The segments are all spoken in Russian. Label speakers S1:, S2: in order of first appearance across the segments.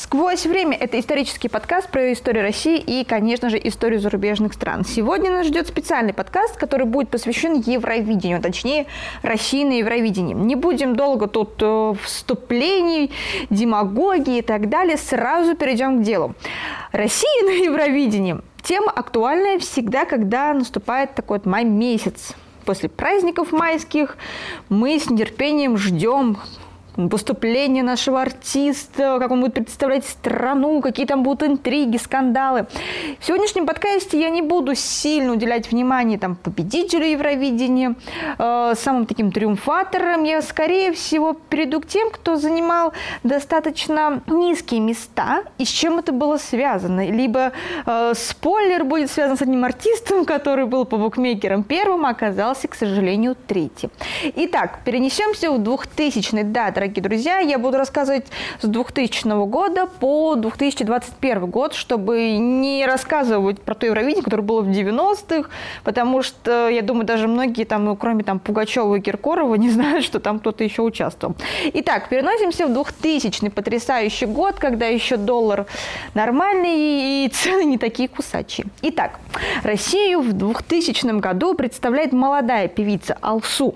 S1: Сквозь время – это исторический подкаст про историю России и, конечно же, историю зарубежных стран. Сегодня нас ждет специальный подкаст, который будет посвящен Евровидению, точнее, России на Евровидении. Не будем долго тут э, вступлений, демагогии и так далее. Сразу перейдем к делу. Россия на Евровидении – тема актуальная всегда, когда наступает такой вот май месяц. После праздников майских мы с нетерпением ждем выступление нашего артиста, как он будет представлять страну, какие там будут интриги, скандалы. В сегодняшнем подкасте я не буду сильно уделять внимание там, победителю Евровидения, э, самым таким триумфатором. Я, скорее всего, перейду к тем, кто занимал достаточно низкие места и с чем это было связано. Либо э, спойлер будет связан с одним артистом, который был по букмекерам первым, а оказался, к сожалению, третьим. Итак, перенесемся в 2000-й. Да, дорогие дорогие друзья. Я буду рассказывать с 2000 года по 2021 год, чтобы не рассказывать про то Евровидение, которое было в 90-х, потому что, я думаю, даже многие там, ну, кроме там Пугачева и Киркорова, не знают, что там кто-то еще участвовал. Итак, переносимся в 2000 потрясающий год, когда еще доллар нормальный и цены не такие кусачие. Итак, Россию в 2000 году представляет молодая певица Алсу.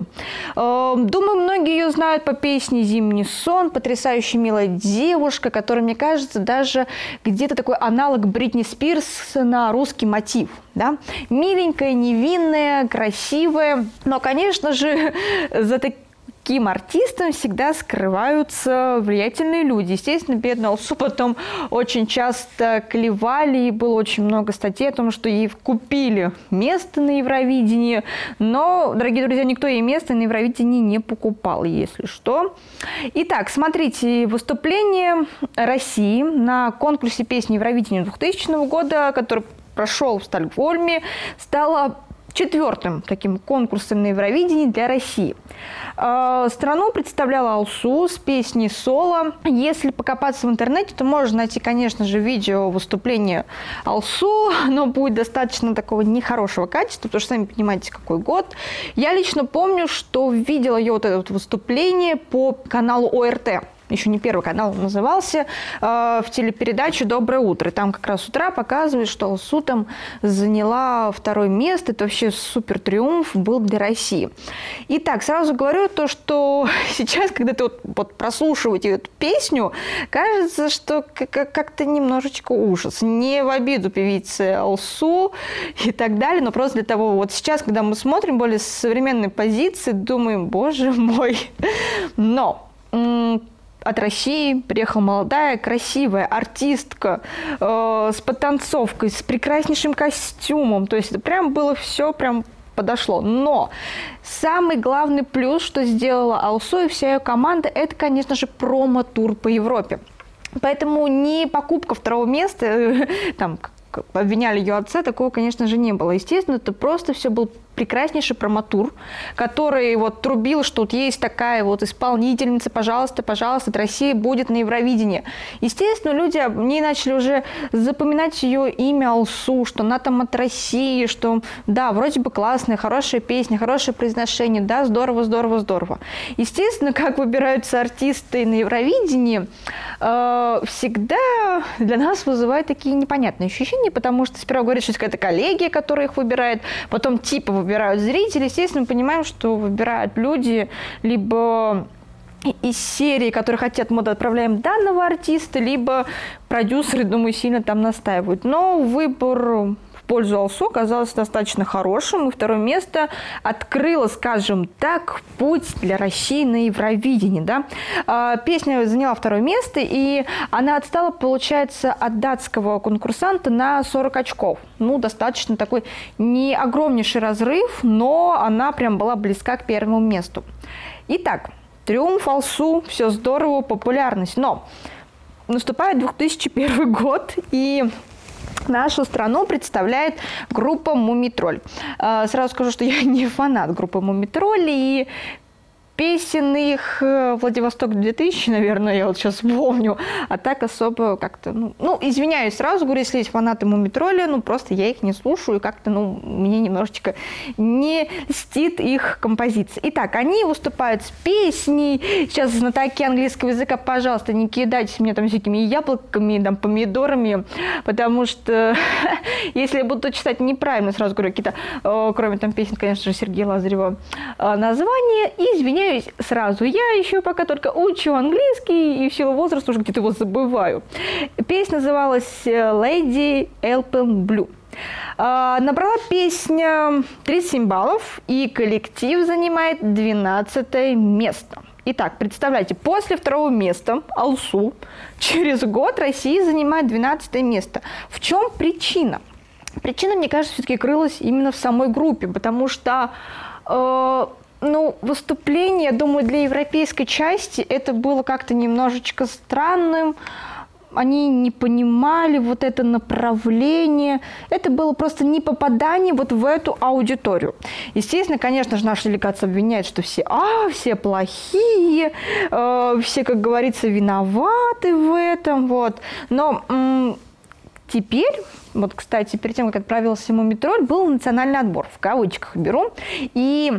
S1: Эм, думаю, многие ее знают по песне «Зимний «Зимний сон», потрясающе милая девушка, которая, мне кажется, даже где-то такой аналог Бритни Спирс на русский мотив. Да? Миленькая, невинная, красивая. Но, конечно же, за таким таким артистом всегда скрываются влиятельные люди. Естественно, бедную Алсу потом очень часто клевали, и было очень много статей о том, что ей купили место на Евровидении. Но, дорогие друзья, никто ей место на Евровидении не покупал, если что. Итак, смотрите, выступление России на конкурсе песни Евровидения 2000 года, который прошел в Стокгольме, стало четвертым таким конкурсом на Евровидении для России. А, страну представляла Алсу с песней «Соло». Если покопаться в интернете, то можно найти, конечно же, видео выступления Алсу, но будет достаточно такого нехорошего качества, потому что сами понимаете, какой год. Я лично помню, что видела ее вот это вот выступление по каналу ОРТ еще не первый канал назывался, э, в телепередаче «Доброе утро». Там как раз с утра показывают, что Алсу там заняла второе место. Это вообще супер триумф был для России. Итак, сразу говорю то, что сейчас, когда ты вот, вот прослушиваете эту песню, кажется, что как-то немножечко ужас. Не в обиду певицы Алсу и так далее, но просто для того, вот сейчас, когда мы смотрим более современной позиции, думаем, боже мой. Но от России приехала молодая, красивая артистка э, с подтанцовкой, с прекраснейшим костюмом. То есть это прям было все прям подошло. Но самый главный плюс, что сделала Алсу и вся ее команда, это, конечно же, промо-тур по Европе. Поэтому не покупка второго места, там, обвиняли ее отца, такого, конечно же, не было. Естественно, это просто все был прекраснейший проматур, который вот трубил, что вот есть такая вот исполнительница, пожалуйста, пожалуйста, от России будет на Евровидении. Естественно, люди, они начали уже запоминать ее имя Алсу, что она там от России, что да, вроде бы классная, хорошая песня, хорошее произношение, да, здорово, здорово, здорово. Естественно, как выбираются артисты на Евровидении, э, всегда для нас вызывает такие непонятные ощущения, потому что сперва говорят, что это какая-то коллегия, которая их выбирает, потом типа выбирают зрители, естественно, мы понимаем, что выбирают люди либо из серии, которые хотят, мы отправляем данного артиста, либо продюсеры, думаю, сильно там настаивают. Но выбор пользу Алсу оказался достаточно хорошим, и второе место открыло, скажем так, путь для России на Евровидении. Да? А, песня заняла второе место, и она отстала, получается, от датского конкурсанта на 40 очков. Ну, достаточно такой не огромнейший разрыв, но она прям была близка к первому месту. Итак, триумф Алсу, все здорово, популярность. Но наступает 2001 год, и Нашу страну представляет группа «Мумитроль». А, сразу скажу, что я не фанат группы «Мумитроль», и песен их э, Владивосток 2000, наверное, я вот сейчас помню, а так особо как-то, ну, ну, извиняюсь сразу, говорю, если есть фанаты Мумитроля, ну, просто я их не слушаю, и как-то, ну, мне немножечко не стит их композиции. Итак, они выступают с песней, сейчас знатоки английского языка, пожалуйста, не кидайтесь мне там всякими яблоками, там, помидорами, потому что если я буду читать неправильно, сразу говорю, какие-то, э, кроме там песен, конечно же, Сергея Лазарева, э, названия, извиняюсь, извиняюсь сразу, я еще пока только учу английский и в силу возраста уже где-то его забываю. Песня называлась «Lady Elpen Blue». Набрала песня 37 баллов, и коллектив занимает 12 место. Итак, представляете, после второго места Алсу через год Россия занимает 12 место. В чем причина? Причина, мне кажется, все-таки крылась именно в самой группе, потому что э, ну, выступление, я думаю, для европейской части это было как-то немножечко странным. Они не понимали вот это направление. Это было просто не попадание вот в эту аудиторию. Естественно, конечно же, наша делегация обвиняет, что все, а, все плохие, э, все, как говорится, виноваты в этом, вот. Но м- теперь вот, кстати, перед тем, как отправился ему метроль, был национальный отбор, в кавычках беру. И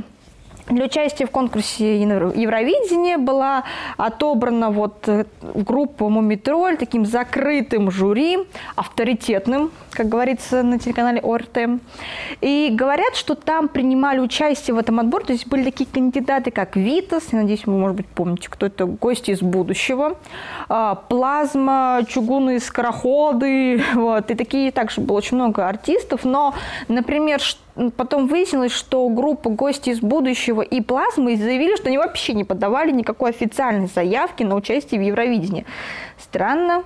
S1: для участия в конкурсе Евровидения была отобрана вот э, группа «Мумитроль» таким закрытым жюри, авторитетным, как говорится на телеканале ОРТ. И говорят, что там принимали участие в этом отборе, то есть были такие кандидаты, как Витас, я надеюсь, вы, может быть, помните, кто это, гости из будущего, а, Плазма, чугунные скороходы, вот, и такие также было очень много артистов, но, например, потом выяснилось, что группа гости из будущего и Плазмы заявили, что они вообще не подавали никакой официальной заявки на участие в Евровидении. Странно,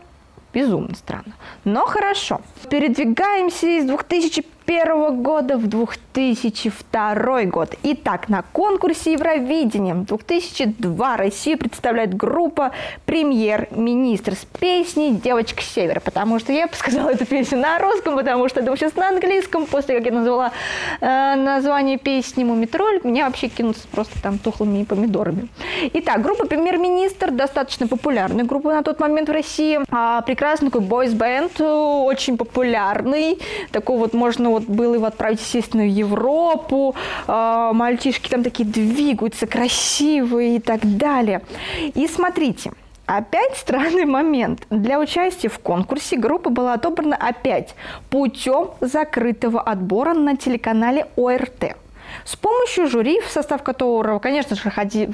S1: безумно странно. Но хорошо. Передвигаемся из 2005 2001 года в 2002 год. Итак, на конкурсе Евровидения 2002 Россию представляет группа «Премьер-министр» с песней «Девочка севера», потому что я бы сказала эту песню на русском, потому что это сейчас на английском. После как я назвала э, название песни «Мумитроль», меня вообще кинутся просто там тухлыми помидорами. Итак, группа «Премьер-министр» достаточно популярная группа на тот момент в России. А, прекрасный такой бойс-бенд, очень популярный. Такой вот можно вот было его отправить, естественно, в Европу. Э, мальчишки там такие двигаются, красивые и так далее. И смотрите, Опять странный момент. Для участия в конкурсе группа была отобрана опять путем закрытого отбора на телеканале ОРТ. С помощью жюри, в состав которого, конечно же,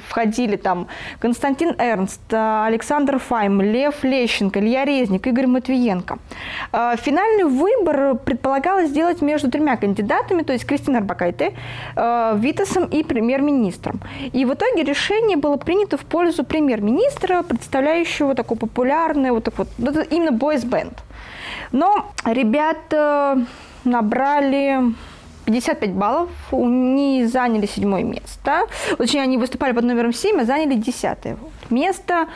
S1: входили там Константин Эрнст, Александр Файм, Лев Лещенко, Илья Резник, Игорь Матвиенко. А, финальный выбор предполагалось сделать между тремя кандидатами, то есть Кристиной Арбакайте, а, Витасом и премьер-министром. И в итоге решение было принято в пользу премьер-министра, представляющего такой популярный, вот так вот, именно бойс-бенд. Но ребята набрали 55 баллов, они заняли седьмое место. Точнее, они выступали под номером 7, а заняли десятое место.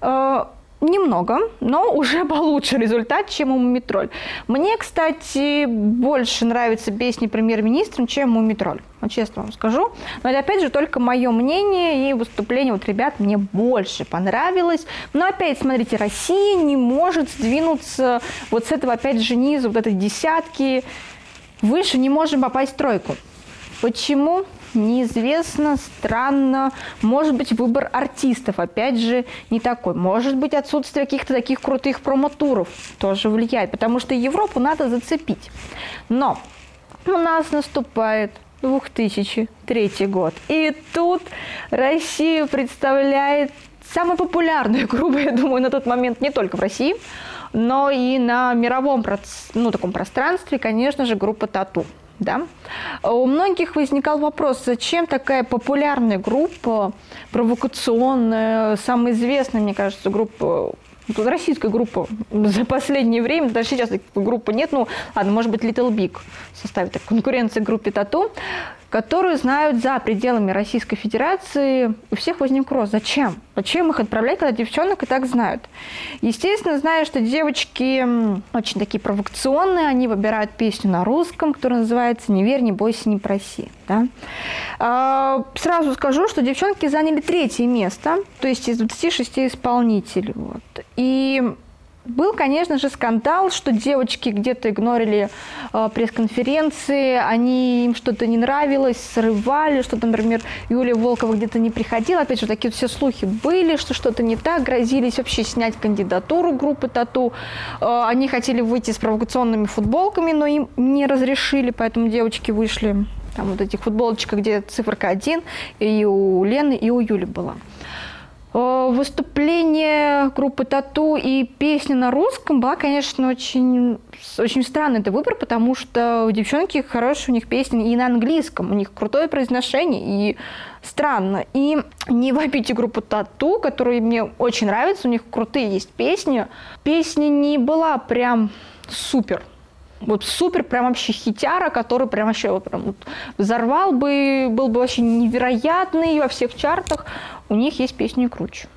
S1: Э, немного, но уже получше результат, чем у Мумитроль. Мне, кстати, больше нравятся песни премьер-министра, чем Мумитроль. Вот честно вам скажу. Но это, опять же, только мое мнение, и выступление вот ребят мне больше понравилось. Но опять, смотрите, Россия не может сдвинуться вот с этого, опять же, низа, вот этой десятки Выше не можем попасть в тройку. Почему? Неизвестно, странно. Может быть, выбор артистов, опять же, не такой. Может быть, отсутствие каких-то таких крутых промотуров тоже влияет, потому что Европу надо зацепить. Но у нас наступает 2003 год. И тут Россию представляет самая популярная группа, я думаю, на тот момент не только в России, но и на мировом ну, таком пространстве, конечно же, группа Тату. Да? У многих возникал вопрос, зачем такая популярная группа, провокационная, самая известная, мне кажется, группа Тут российская группа за последнее время, даже сейчас такой группы нет, ну ладно, может быть Little Big составит так, группе Тату. Которую знают за пределами Российской Федерации. У всех возник вопрос, зачем? Зачем их отправлять, когда девчонок и так знают? Естественно, знаю, что девочки очень такие провокационные, они выбирают песню на русском, которая называется «Не верь, не бойся, не проси». Да? А, сразу скажу, что девчонки заняли третье место, то есть из 26 исполнителей. Вот. И был, конечно же, скандал, что девочки где-то игнорили э, пресс-конференции, они им что-то не нравилось, срывали, что-то, например, Юлия Волкова где-то не приходила. Опять же, такие все слухи были, что что-то не так, грозились вообще снять кандидатуру группы Тату. Э, они хотели выйти с провокационными футболками, но им не разрешили, поэтому девочки вышли там вот этих футболочках, где циферка 1, и у Лены, и у Юли была. Э, выступление группы Тату и песня на русском была, конечно, очень, очень странный это выбор, потому что у девчонки хорошие у них песни и на английском, у них крутое произношение, и странно. И не вопите группу Тату, которая мне очень нравится, у них крутые есть песни. Песня не была прям супер, вот супер, прям вообще хитяра, который прям вообще вот прям вот взорвал бы, был бы вообще невероятный во всех чартах у них есть песни круче.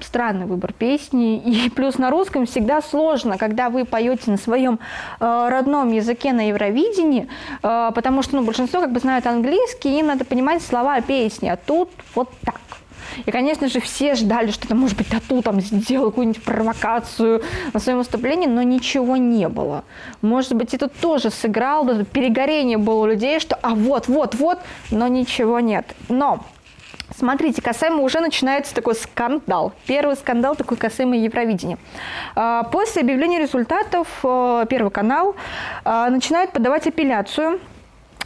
S1: Странный выбор песни. И плюс на русском всегда сложно, когда вы поете на своем э, родном языке на Евровидении, э, потому что ну, большинство как бы знают английский, им надо понимать слова песни, а тут вот так. И, конечно же, все ждали, что там, может быть, Тату там сделал какую-нибудь провокацию на своем выступлении, но ничего не было. Может быть, это тоже сыграл, перегорение было у людей, что а вот, вот, вот, но ничего нет. Но Смотрите, касаемо уже начинается такой скандал. Первый скандал такой касаемо Евровидения. А, после объявления результатов э, Первый канал э, начинает подавать апелляцию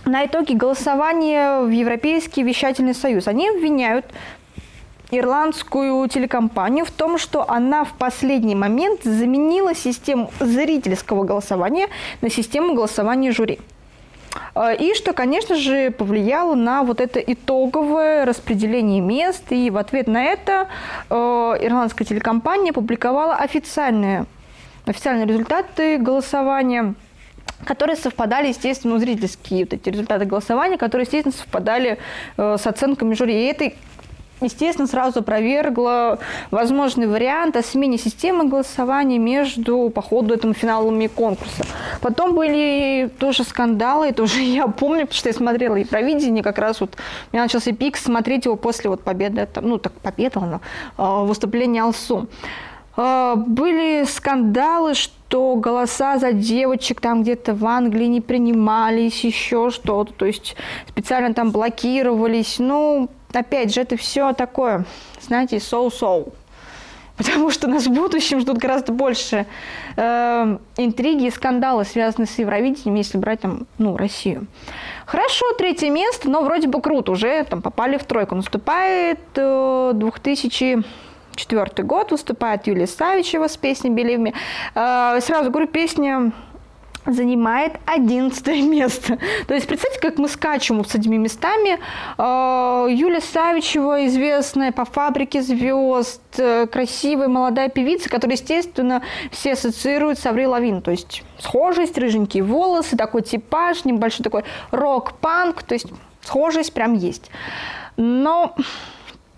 S1: на итоги голосования в Европейский вещательный союз. Они обвиняют ирландскую телекомпанию в том, что она в последний момент заменила систему зрительского голосования на систему голосования жюри. А, и что, конечно же, повлияло на вот это итоговое распределение мест. И в ответ на это э, ирландская телекомпания публиковала официальные, официальные результаты голосования которые совпадали, естественно, ну, зрительские вот эти результаты голосования, которые, естественно, совпадали э, с оценками жюри. И это естественно, сразу опровергла возможный вариант о смене системы голосования между, по ходу этому финалами конкурса. Потом были тоже скандалы, это уже я помню, потому что я смотрела и провидение, как раз вот у меня начался пик смотреть его после вот победы, ну так победа, но а, выступления Алсу. А, были скандалы, что голоса за девочек там где-то в Англии не принимались, еще что-то, то есть специально там блокировались. Ну, опять же, это все такое, знаете, соу-соу. Потому что нас в будущем ждут гораздо больше э, интриги и скандалы, связанные с Евровидением, если брать там, ну, Россию. Хорошо, третье место, но вроде бы круто, уже там попали в тройку. Наступает э, 2004 год, выступает Юлия Савичева с песней «Believe me». Э, сразу говорю, песня занимает 11 место. То есть представьте, как мы скачем с этими местами. А, Юля Савичева, известная по «Фабрике звезд», э, красивая молодая певица, которая, естественно, все ассоциируют с Аврил Лавин. То есть схожесть, рыженькие волосы, такой типаж, небольшой такой рок-панк. То есть схожесть прям есть. Но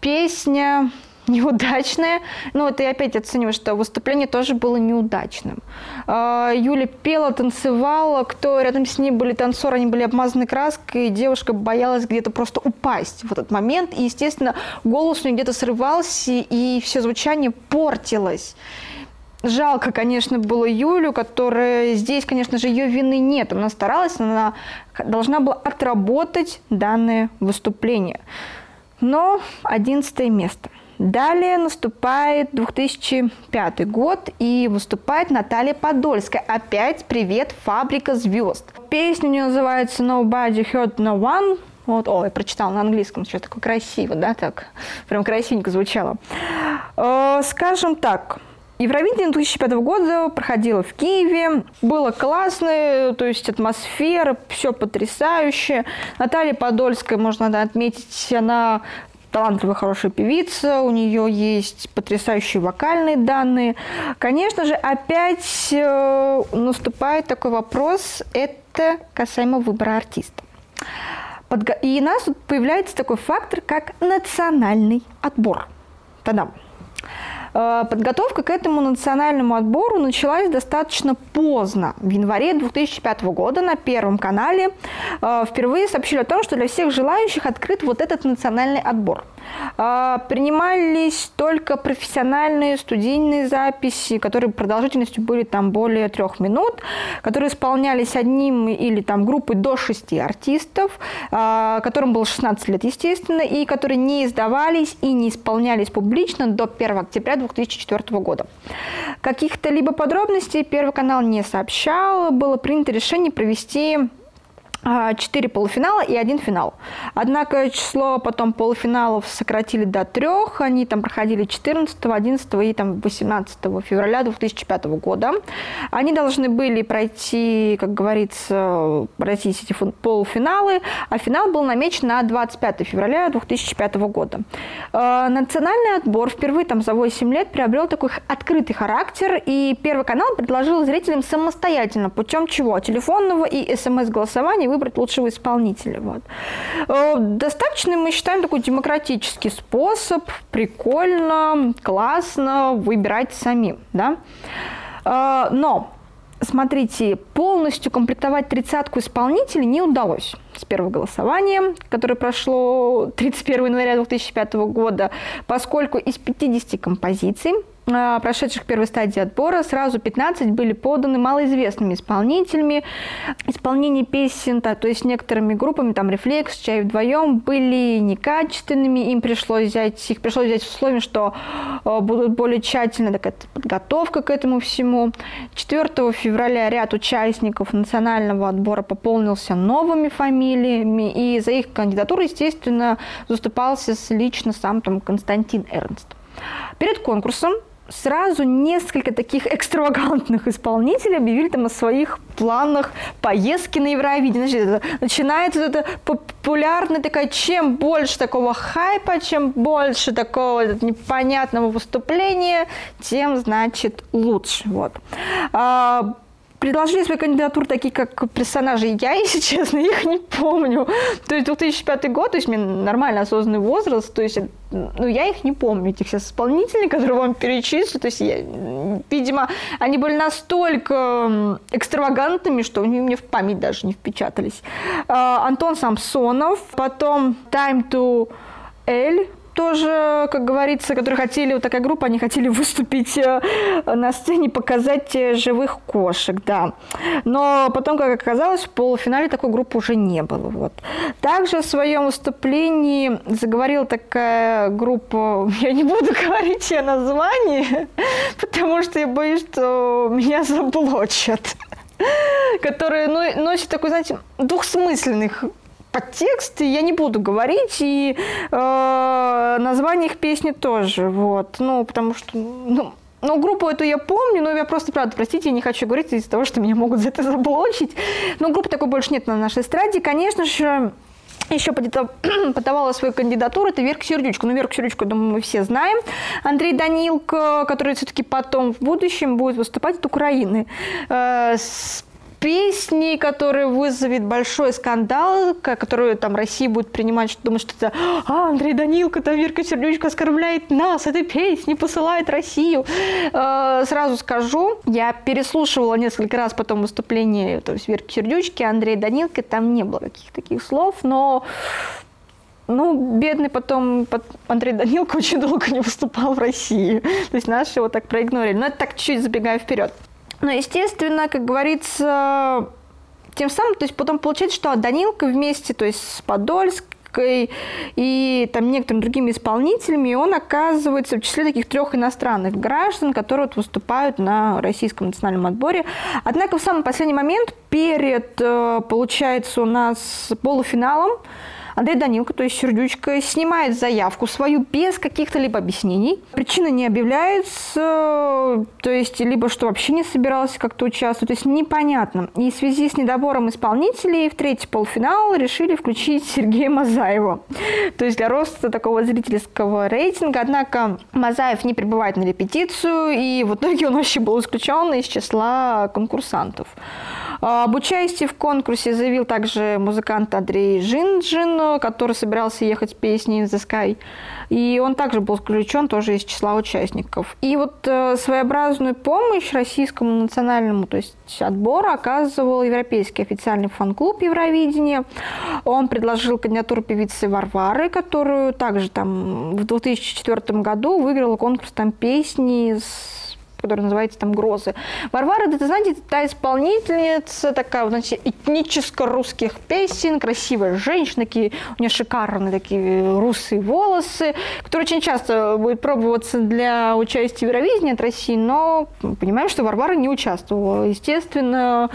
S1: песня неудачное. Ну, вот и опять оцениваю, что выступление тоже было неудачным. А, Юля пела, танцевала, кто рядом с ней были танцоры, они были обмазаны краской, и девушка боялась где-то просто упасть в этот момент. И, естественно, голос у нее где-то срывался, и все звучание портилось. Жалко, конечно, было Юлю, которая здесь, конечно же, ее вины нет. Она старалась, она должна была отработать данное выступление. Но одиннадцатое место – Далее наступает 2005 год и выступает Наталья Подольская. Опять «Привет, фабрика звезд». Песня у нее называется «Nobody Heard No One». Вот, ой, прочитала на английском, что такое красиво, да, так, прям красивенько звучало. Э, скажем так, Евровидение 2005 года проходило в Киеве. Было классно, то есть атмосфера, все потрясающе. Наталья Подольская, можно отметить, она талантливая, хорошая певица, у нее есть потрясающие вокальные данные. Конечно же, опять э, наступает такой вопрос, это касаемо выбора артиста. И у нас тут появляется такой фактор, как национальный отбор. Тогда подготовка к этому национальному отбору началась достаточно поздно. В январе 2005 года на Первом канале э, впервые сообщили о том, что для всех желающих открыт вот этот национальный отбор. Э, принимались только профессиональные студийные записи, которые продолжительностью были там более трех минут, которые исполнялись одним или там группой до шести артистов, которым было 16 лет, естественно, и которые не издавались и не исполнялись публично до 1 октября 2004 года. Каких-то либо подробностей Первый канал не сообщал. Было принято решение провести а, четыре полуфинала и один финал. Однако число потом полуфиналов сократили до трех. Они там проходили 14, 11 и там 18 февраля 2005 года. Они должны были пройти, как говорится, пройти эти полуфиналы, а финал был намечен на 25 февраля 2005 года. А, национальный отбор впервые там за 8 лет приобрел такой открытый характер, и Первый канал предложил зрителям самостоятельно путем чего? Телефонного и смс-голосования выбрать лучшего исполнителя. Вот. Э, достаточно, мы считаем, такой демократический способ, прикольно, классно выбирать самим. Да? Э, но смотрите, полностью комплектовать тридцатку исполнителей не удалось с первого голосования, которое прошло 31 января 2005 года, поскольку из 50 композиций прошедших первой стадии отбора, сразу 15 были поданы малоизвестными исполнителями. Исполнение песен, то, то есть некоторыми группами, там «Рефлекс», «Чай вдвоем» были некачественными, им пришлось взять, их пришлось взять в условие, что э, будут более тщательно такая подготовка к этому всему. 4 февраля ряд участников национального отбора пополнился новыми фамилиями, и за их кандидатуру, естественно, заступался лично сам там Константин Эрнст. Перед конкурсом сразу несколько таких экстравагантных исполнителей объявили там о своих планах поездки на Евровидение. Значит, это, начинается это популярная такая, чем больше такого хайпа, чем больше такого непонятного выступления, тем, значит, лучше. Вот. А, предложили свои кандидатуры такие, как персонажи. Я, если честно, их не помню. То есть 2005 год, то есть мне нормально осознанный возраст, то есть ну, я их не помню, этих сейчас исполнителей, которые вам перечислю. То есть, я, видимо, они были настолько экстравагантными, что они мне в память даже не впечатались. А, Антон Самсонов, потом Time to L, тоже, как говорится, которые хотели, вот такая группа, они хотели выступить э, на сцене, показать э, живых кошек, да. Но потом, как оказалось, в полуфинале такой группы уже не было. Вот. Также в своем выступлении заговорила такая группа, я не буду говорить ее название, потому что я боюсь, что меня заблочат которые носят такой, знаете, двухсмысленных подтексты я не буду говорить, и э, название их песни тоже, вот, ну, потому что, ну, ну, группу эту я помню, но я просто, правда, простите, я не хочу говорить из-за того, что меня могут за это заблочить. Но группы такой больше нет на нашей эстраде. Конечно же, еще подавала свою кандидатуру, это Верка Сердючка. Ну, Верку Сердючку, думаю, мы все знаем. Андрей Данилко, который все-таки потом в будущем будет выступать от Украины. Э, с песни, которая вызовет большой скандал, которую там Россия будет принимать, что думает, что это а, Андрей Данилко, там Верка Сердючка оскорбляет нас, этой песни посылает Россию. Э, сразу скажу, я переслушивала несколько раз потом выступление то есть Верки Сердючки, Андрея Данилко, там не было каких-то таких слов, но ну, бедный потом Андрей Данилко очень долго не выступал в России. То есть наши его так проигнорили. Но это так чуть забегая вперед. Но, естественно, как говорится, тем самым, то есть потом получается, что Данилка вместе, то есть с Подольской и там некоторыми другими исполнителями, он оказывается в числе таких трех иностранных граждан, которые вот выступают на российском национальном отборе. Однако в самый последний момент, перед, э, получается, у нас полуфиналом, Андрей Данилко, то есть Сердючка, снимает заявку свою без каких-то либо объяснений. Причины не объявляются, то есть либо что вообще не собирался как-то участвовать, то есть непонятно. И в связи с недобором исполнителей в третий полуфинал решили включить Сергея Мазаева. То есть для роста такого зрительского рейтинга. Однако Мазаев не прибывает на репетицию, и в итоге он вообще был исключен из числа конкурсантов. А, об участии в конкурсе заявил также музыкант Андрей Жинджин, который собирался ехать с песней «The Sky». И он также был включен тоже из числа участников. И вот э, своеобразную помощь российскому национальному то есть отбору оказывал Европейский официальный фан-клуб Евровидения. Он предложил кандидатуру певицы Варвары, которую также там в 2004 году выиграла конкурс там песни с который называется там «Грозы». Варвара, знаете, та исполнительница, такая, значит, этническо-русских песен, красивая женщина, такие, у нее шикарные такие русые волосы, которые очень часто будет пробоваться для участия в Евровидении от России, но понимаем, что Варвара не участвовала, естественно,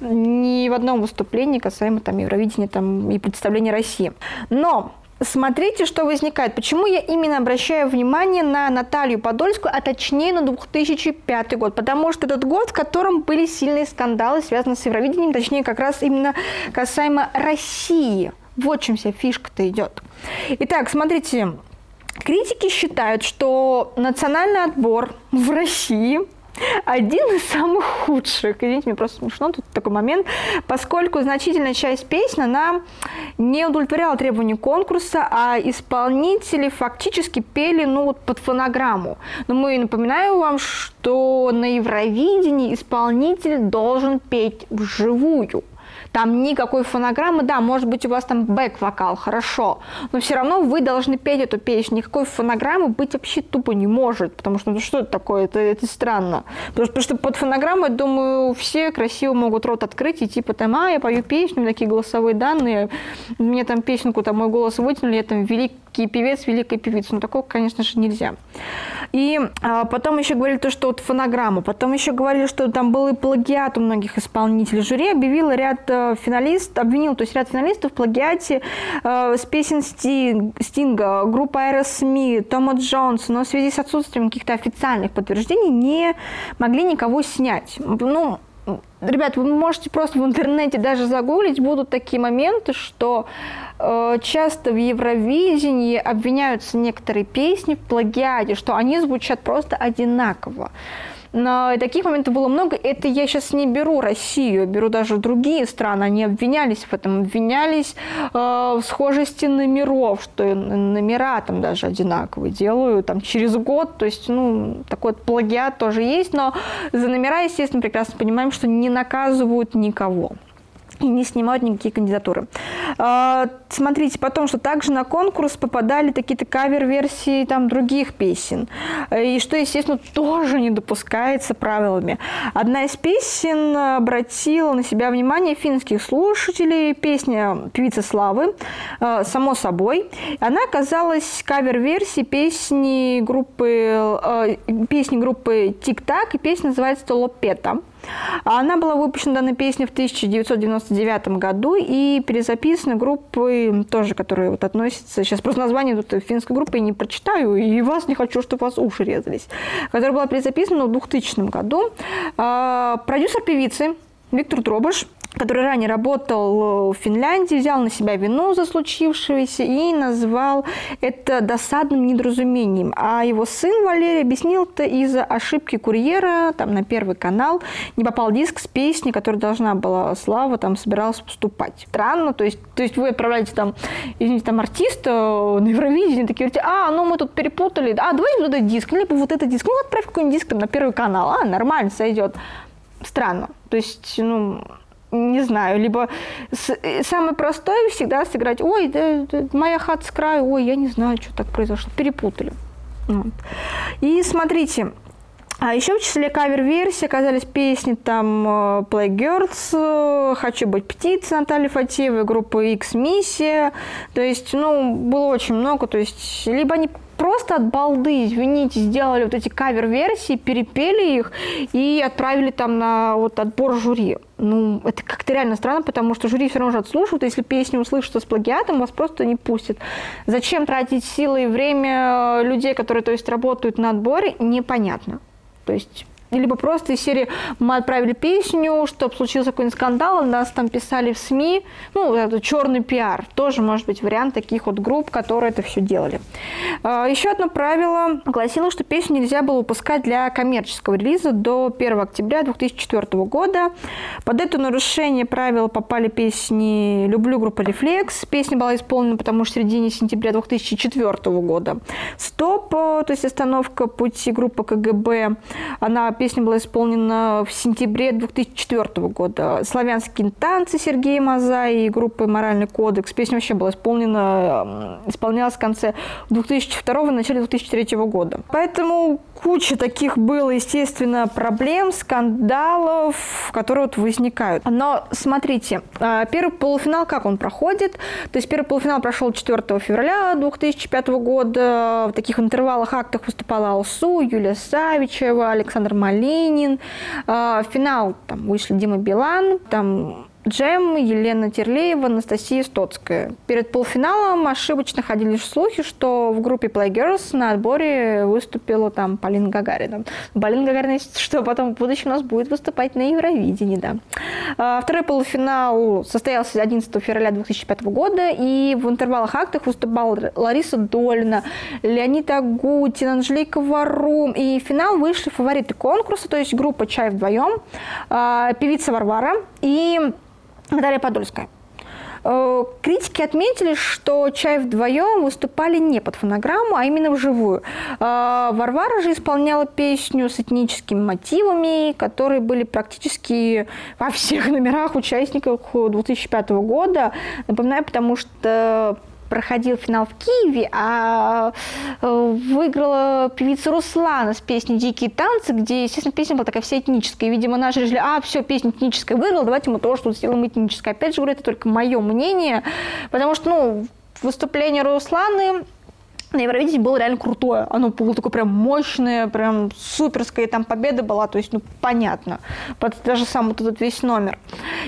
S1: ни в одном выступлении касаемо там Евровидения там, и представления России. Но Смотрите, что возникает. Почему я именно обращаю внимание на Наталью Подольскую, а точнее на 2005 год? Потому что этот год, в котором были сильные скандалы, связанные с Евровидением, точнее как раз именно касаемо России. Вот чем вся фишка-то идет. Итак, смотрите, критики считают, что национальный отбор в России – один из самых худших. Извините, мне просто смешно тут такой момент. Поскольку значительная часть песен, она не удовлетворяла требованию конкурса, а исполнители фактически пели ну, вот под фонограмму. Но мы напоминаю вам, что на Евровидении исполнитель должен петь вживую. Там никакой фонограммы, да, может быть, у вас там бэк-вокал, хорошо, но все равно вы должны петь эту песню. Никакой фонограммы быть вообще тупо не может, потому что ну что это такое, это, это странно. Потому потому что под фонограммой, думаю, все красиво могут рот открыть и типа там, а, я пою песню, такие голосовые данные, мне там песенку, там мой голос вытянули, я там великий певец, великая певица. Ну, такого, конечно же, нельзя. И а, потом еще говорили то, что вот фонограмма. Потом еще говорили, что там был и плагиат у многих исполнителей. Жюри объявило ряд э, финалистов, обвинил, то есть ряд финалистов в плагиате э, с песен Стинг, Стинга, группа Аэросмит, Тома Джонс, но в связи с отсутствием каких-то официальных подтверждений не могли никого снять. Ну, Ребят, вы можете просто в интернете даже загуглить, будут такие моменты, что э, часто в Евровидении обвиняются некоторые песни в плагиате, что они звучат просто одинаково. Но таких моментов было много. Это я сейчас не беру Россию, беру даже другие страны. Они обвинялись в этом, обвинялись э, в схожести номеров, что номера там даже одинаковые делаю там через год. То есть, ну, такой вот плагиат тоже есть, но за номера, естественно, прекрасно понимаем, что не наказывают никого и не снимают никакие кандидатуры. А, смотрите, потом, что также на конкурс попадали какие-то кавер-версии там других песен, и что, естественно, тоже не допускается правилами. Одна из песен обратила на себя внимание финских слушателей, песня «Певица славы», а, само собой. Она оказалась кавер-версией песни группы, а, песни группы «Тик-так», и песня называется «Толопета». Она была выпущена, данная песня, в 1999 году и перезаписана группой, тоже, которая вот относится, сейчас просто название тут финской группы не прочитаю, и вас не хочу, чтобы вас уши резались, которая была перезаписана в 2000 году. А, продюсер певицы Виктор Дробыш – который ранее работал в Финляндии, взял на себя вину за случившееся и назвал это досадным недоразумением. А его сын Валерий объяснил это из-за ошибки курьера там, на Первый канал. Не попал диск с песней, которая должна была, Слава там собиралась поступать. Странно, то есть, то есть вы отправляете там, извините, там артиста на Евровидение, такие говорите, а, ну мы тут перепутали, а, давай вот этот диск, либо вот этот диск, ну отправь какой-нибудь диск там, на Первый канал, а, нормально, сойдет. Странно. То есть, ну, не знаю, либо с, э, самое простое всегда сыграть, ой, да, да, моя хата с краю, ой, я не знаю, что так произошло, перепутали. Вот. И смотрите, а еще в числе кавер-версий оказались песни там э, Playgirls, э, «Хочу быть птицей» Натальи Фатеевой, группа X Миссия. То есть, ну, было очень много. То есть, либо они просто от балды, извините, сделали вот эти кавер-версии, перепели их и отправили там на вот отбор жюри. Ну, это как-то реально странно, потому что жюри все равно же отслушивают. Если песню услышат с плагиатом, вас просто не пустят. Зачем тратить силы и время людей, которые, то есть, работают на отборе, непонятно. То есть либо просто из серии мы отправили песню, чтобы случился какой-нибудь скандал, нас там писали в СМИ, ну, это черный пиар, тоже может быть вариант таких вот групп, которые это все делали. А, Еще одно правило гласило, что песню нельзя было выпускать для коммерческого релиза до 1 октября 2004 года. Под это нарушение правила попали песни «Люблю» группы «Рефлекс». Песня была исполнена, потому что в середине сентября 2004 года. «Стоп», то есть остановка пути группы КГБ, она песня была исполнена в сентябре 2004 года. «Славянские танцы» Сергея Маза и группы «Моральный кодекс». Песня вообще была исполнена, исполнялась в конце 2002 начале 2003 года. Поэтому куча таких было, естественно, проблем, скандалов, которые вот возникают. Но смотрите, а, первый полуфинал, как он проходит? То есть первый полуфинал прошел 4 февраля 2005 года. В таких интервалах актах выступала Алсу, Юлия Савичева, Александр Малинин. А, в финал там вышли Дима Билан, там Джем, Елена Терлеева, Анастасия Стоцкая. Перед полуфиналом ошибочно ходили слухи, что в группе Playgirls на отборе выступила там Полина Гагарина. Полина Гагарина, что потом в будущем у нас будет выступать на Евровидении, да. А, второй полуфинал состоялся 11 февраля 2005 года, и в интервалах актах выступала Лариса Дольна, Леонид Агутин, Анжелика Варум. И в финал вышли фавориты конкурса, то есть группа «Чай вдвоем», а, певица Варвара и Наталья Подольская. Э, критики отметили, что Чай вдвоем выступали не под фонограмму, а именно вживую. Э, Варвара же исполняла песню с этническими мотивами, которые были практически во всех номерах участников 2005 года. Напоминаю, потому что проходил финал в Киеве, а э, выиграла певица Руслана с песней «Дикие танцы», где, естественно, песня была такая вся этническая. Видимо, наши решили, а, все, песня этническая выиграла, давайте мы тоже тут сделаем этническое. Опять же говорю, это только мое мнение, потому что, ну, выступление Русланы на Евровидении было реально крутое. Оно было такое прям мощное, прям суперское, и там победа была, то есть, ну, понятно. Под даже сам вот этот весь номер.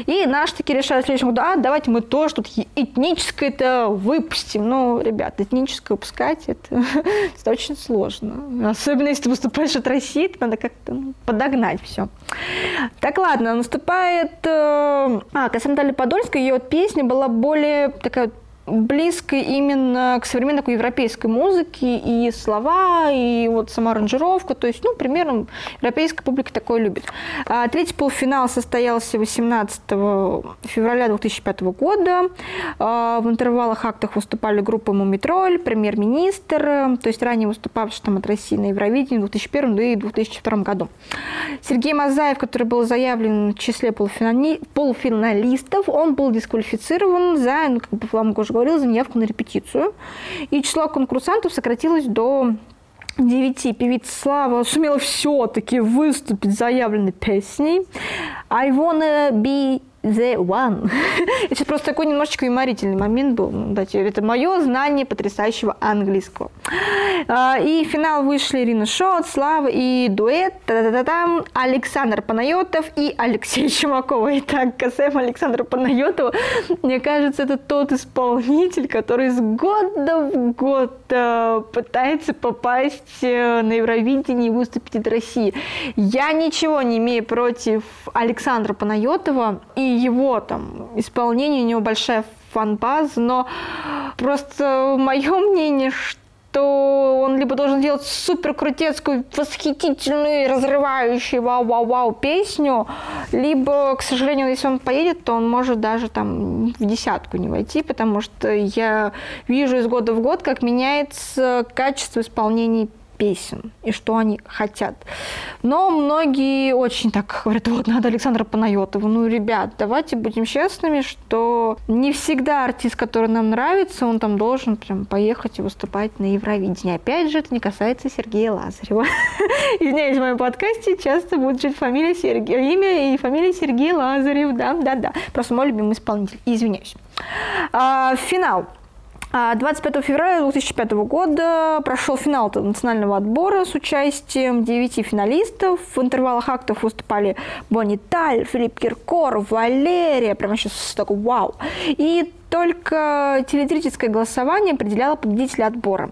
S1: И наши такие решают в следующем году, а, давайте мы тоже тут этническое-то выпустим. Ну, ребят, этническое выпускать, это, это очень сложно. Особенно, если ты выступаешь от России, то надо как-то ну, подогнать все. Так, ладно, наступает... Э, а, Касамдали Подольская, ее вот песня была более такая близко именно к современной такой европейской музыке, и слова, и вот сама аранжировка, то есть, ну, примерно европейская публика такое любит. А, третий полуфинал состоялся 18 февраля 2005 года. А, в интервалах актах выступали группы «Мумитроль», «Премьер-министр», то есть ранее выступавшие там от России на Евровидении в 2001 и 2002 году. Сергей Мазаев, который был заявлен в числе полуфинали... полуфиналистов, он был дисквалифицирован за, ну, как бы вам уже говорил, заявку на репетицию. И число конкурсантов сократилось до девяти. Певица Слава сумела все-таки выступить заявленной песней «I wanna be The One. Это просто такой немножечко юморительный момент был. Ну, это мое знание потрясающего английского. А, и в финал вышли Ирина Шот, Слава и дуэт та -та -та Александр Панайотов и Алексей Чумакова. Итак, касаемо Александра Панайотова, мне кажется, это тот исполнитель, который с года в год э, пытается попасть э, на Евровидение и выступить от России. Я ничего не имею против Александра Панайотова и его там исполнение, у него большая фан-база, но просто мое мнение, что он либо должен делать супер крутецкую, восхитительную, разрывающую вау-вау-вау песню, либо, к сожалению, если он поедет, то он может даже там в десятку не войти, потому что я вижу из года в год, как меняется качество исполнения песен и что они хотят. Но многие очень так говорят, вот надо Александра Панайотова. Ну, ребят, давайте будем честными, что не всегда артист, который нам нравится, он там должен прям поехать и выступать на Евровидении. Опять же, это не касается Сергея Лазарева. Извиняюсь, в моем подкасте часто будет жить фамилия Сергея, имя и фамилия Сергей Лазарев. Да, да, да. Просто мой любимый исполнитель. Извиняюсь. А, финал. 25 а, февраля 2005 года прошел финал национального отбора с участием 9 финалистов. В интервалах актов выступали Бонни Таль, Филипп Киркор, Валерия. Прямо сейчас такой вау. И только телетрическое голосование определяло победителя отбора.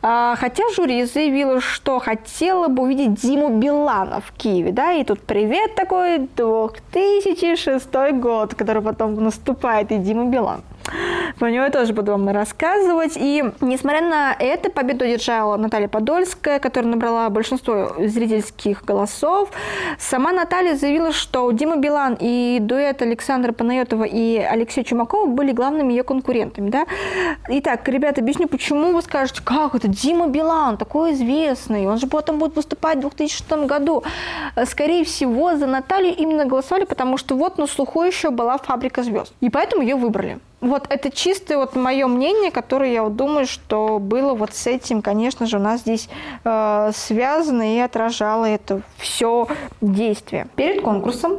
S1: А, хотя жюри заявило, что хотела бы увидеть Диму Билана в Киеве, да, и тут привет такой 2006 год, который потом наступает, и Дима Билан. Про него я тоже буду вам рассказывать. И несмотря на это, победу держала Наталья Подольская, которая набрала большинство зрительских голосов. Сама Наталья заявила, что Дима Билан и дуэт Александра Панайотова и Алексея Чумакова были главными ее конкурентами. Да? Итак, ребята, объясню, почему вы скажете, как это Дима Билан, такой известный, он же потом будет выступать в 2006 году. Скорее всего, за Наталью именно голосовали, потому что вот на слуху еще была «Фабрика звезд». И поэтому ее выбрали. Вот это чистое вот мое мнение, которое я вот думаю, что было вот с этим, конечно же, у нас здесь э, связано и отражало это все действие. Перед конкурсом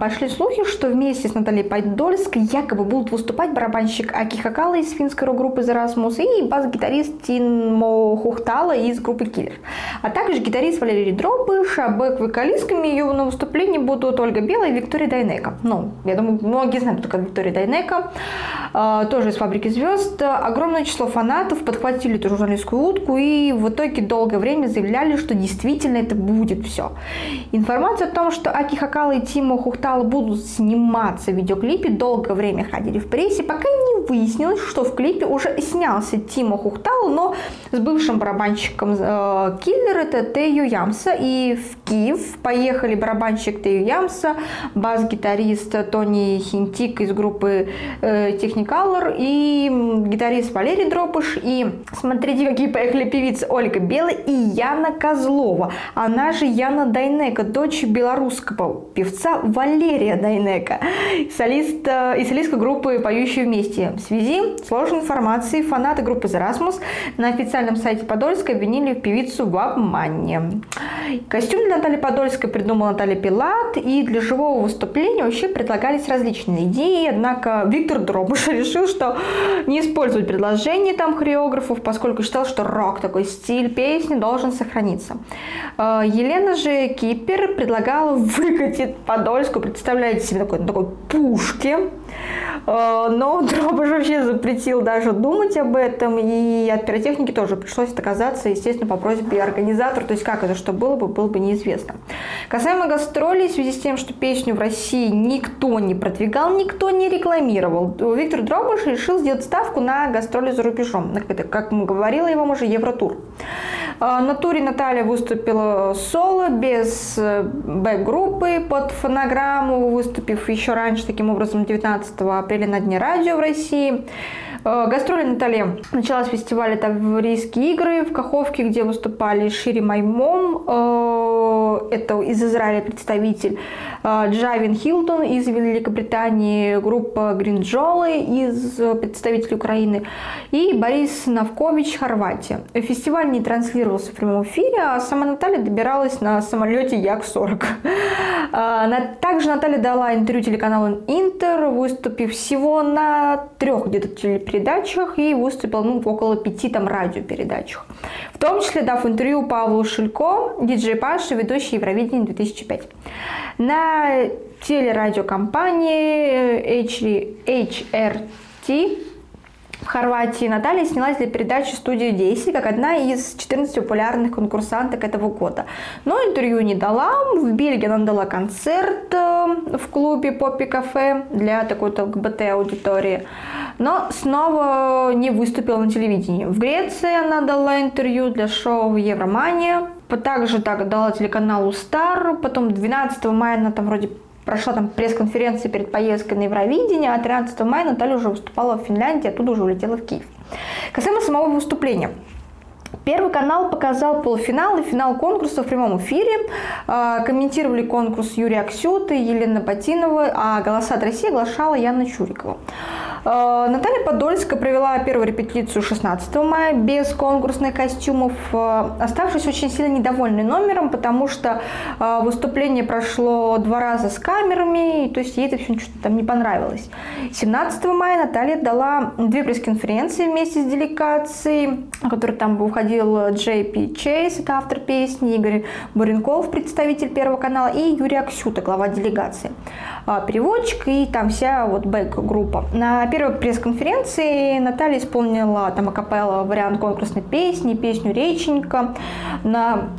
S1: пошли слухи, что вместе с Натальей Подольской якобы будут выступать барабанщик Аки Хакала из финской рок-группы Rasmus и бас-гитарист Тимо Хухтала из группы Киллер. А также гитарист Валерий Дробыш, а бэк-вокалистками ее на выступлении будут Ольга Белая и Виктория Дайнека. Ну, я думаю, многие знают, такая Виктория Дайнека. А, тоже из «Фабрики звезд». Огромное число фанатов подхватили эту журналистскую утку и в итоге долгое время заявляли, что действительно это будет все. Информация о том, что Аки Хакала и Тима Хухтала будут сниматься в видеоклипе, долгое время ходили в прессе, пока не выяснилось, что в клипе уже снялся Тима Хухтала, но с бывшим барабанщиком э, Киллер, это Тею Ямса. И в Киев поехали барабанщик Тею Ямса, бас-гитарист Тони Хинтик из группы э, Technicolor и гитарист Валерий Дропыш. И смотрите, какие поехали певицы Ольга Белая и Яна Козлова. Она же Яна Дайнека, дочь белорусского певца Валерия Дайнека, солист, э, и солистка группы «Поющие вместе». В связи с сложной информацией фанаты группы «Зарасмус» на официальном сайте Подольской обвинили певицу в обмане. Костюм для Натальи Подольской придумала Наталья Пилат, и для живого выступления вообще предлагались различные идеи, однако Виктор Дроб Бабуша решил, что не использовать предложение там хореографов, поскольку считал, что рок, такой стиль песни должен сохраниться. Э, Елена же Кипер предлагала выкатить Подольскую, представляете себе такой, такой пушки, но Дробыш вообще запретил даже думать об этом, и от пиротехники тоже пришлось отказаться, естественно, по просьбе организатора, то есть как это, что было бы, было бы неизвестно. Касаемо гастролей, в связи с тем, что песню в России никто не продвигал, никто не рекламировал, Виктор Дробыш решил сделать ставку на гастроли за рубежом. Как говорила его уже, Евротур. А, на туре Наталья выступила соло, без э, бэк-группы, под фонограмму, выступив еще раньше, таким образом, 19 апреля на Дне радио в России. А, гастроли Наталья начала с фестиваля «Таврийские игры» в Каховке, где выступали Шири Маймом, а, это из Израиля представитель, Джавин Хилтон из Великобритании, группа Гринджолы из представителей Украины и Борис Навкович, Хорватия. Фестиваль не транслировался в прямом эфире, а сама Наталья добиралась на самолете Як-40. Также Наталья дала интервью телеканалу Интер, выступив всего на трех где-то телепередачах и выступила ну, около пяти там радиопередачах. В том числе дав интервью Павлу Шилько, диджей Паша, ведущий Евровидение 2005. На телерадиокомпании HRT в Хорватии Наталья снялась для передачи «Студию 10» как одна из 14 популярных конкурсанток этого года. Но интервью не дала. В Бельгии она дала концерт э, в клубе Поппи Кафе для такой-то ЛГБТ аудитории. Но снова не выступила на телевидении. В Греции она дала интервью для шоу «Евромания». Также так дала телеканалу Стар. Потом 12 мая она там вроде прошла там пресс-конференция перед поездкой на Евровидение, а 13 мая Наталья уже выступала в Финляндии, оттуда уже улетела в Киев. Касаемо самого выступления. Первый канал показал полуфинал и финал конкурса в прямом эфире. А, комментировали конкурс Юрий Аксюта, Елена Патинова, а «Голоса от России» оглашала Яна Чурикова. А, Наталья Подольская провела первую репетицию 16 мая без конкурсных костюмов, а, оставшись очень сильно недовольной номером, потому что выступление прошло два раза с камерами, то есть ей это все что-то там не понравилось. 17 мая Наталья дала две пресс-конференции вместе с делегацией, которые там выходили приходил Джей Пи Чейз, это автор песни, Игорь Буренков, представитель Первого канала, и Юрий Аксюта, глава делегации. Переводчик и там вся вот бэк-группа. На первой пресс-конференции Наталья исполнила там акапелла вариант конкурсной песни, песню «Реченька». На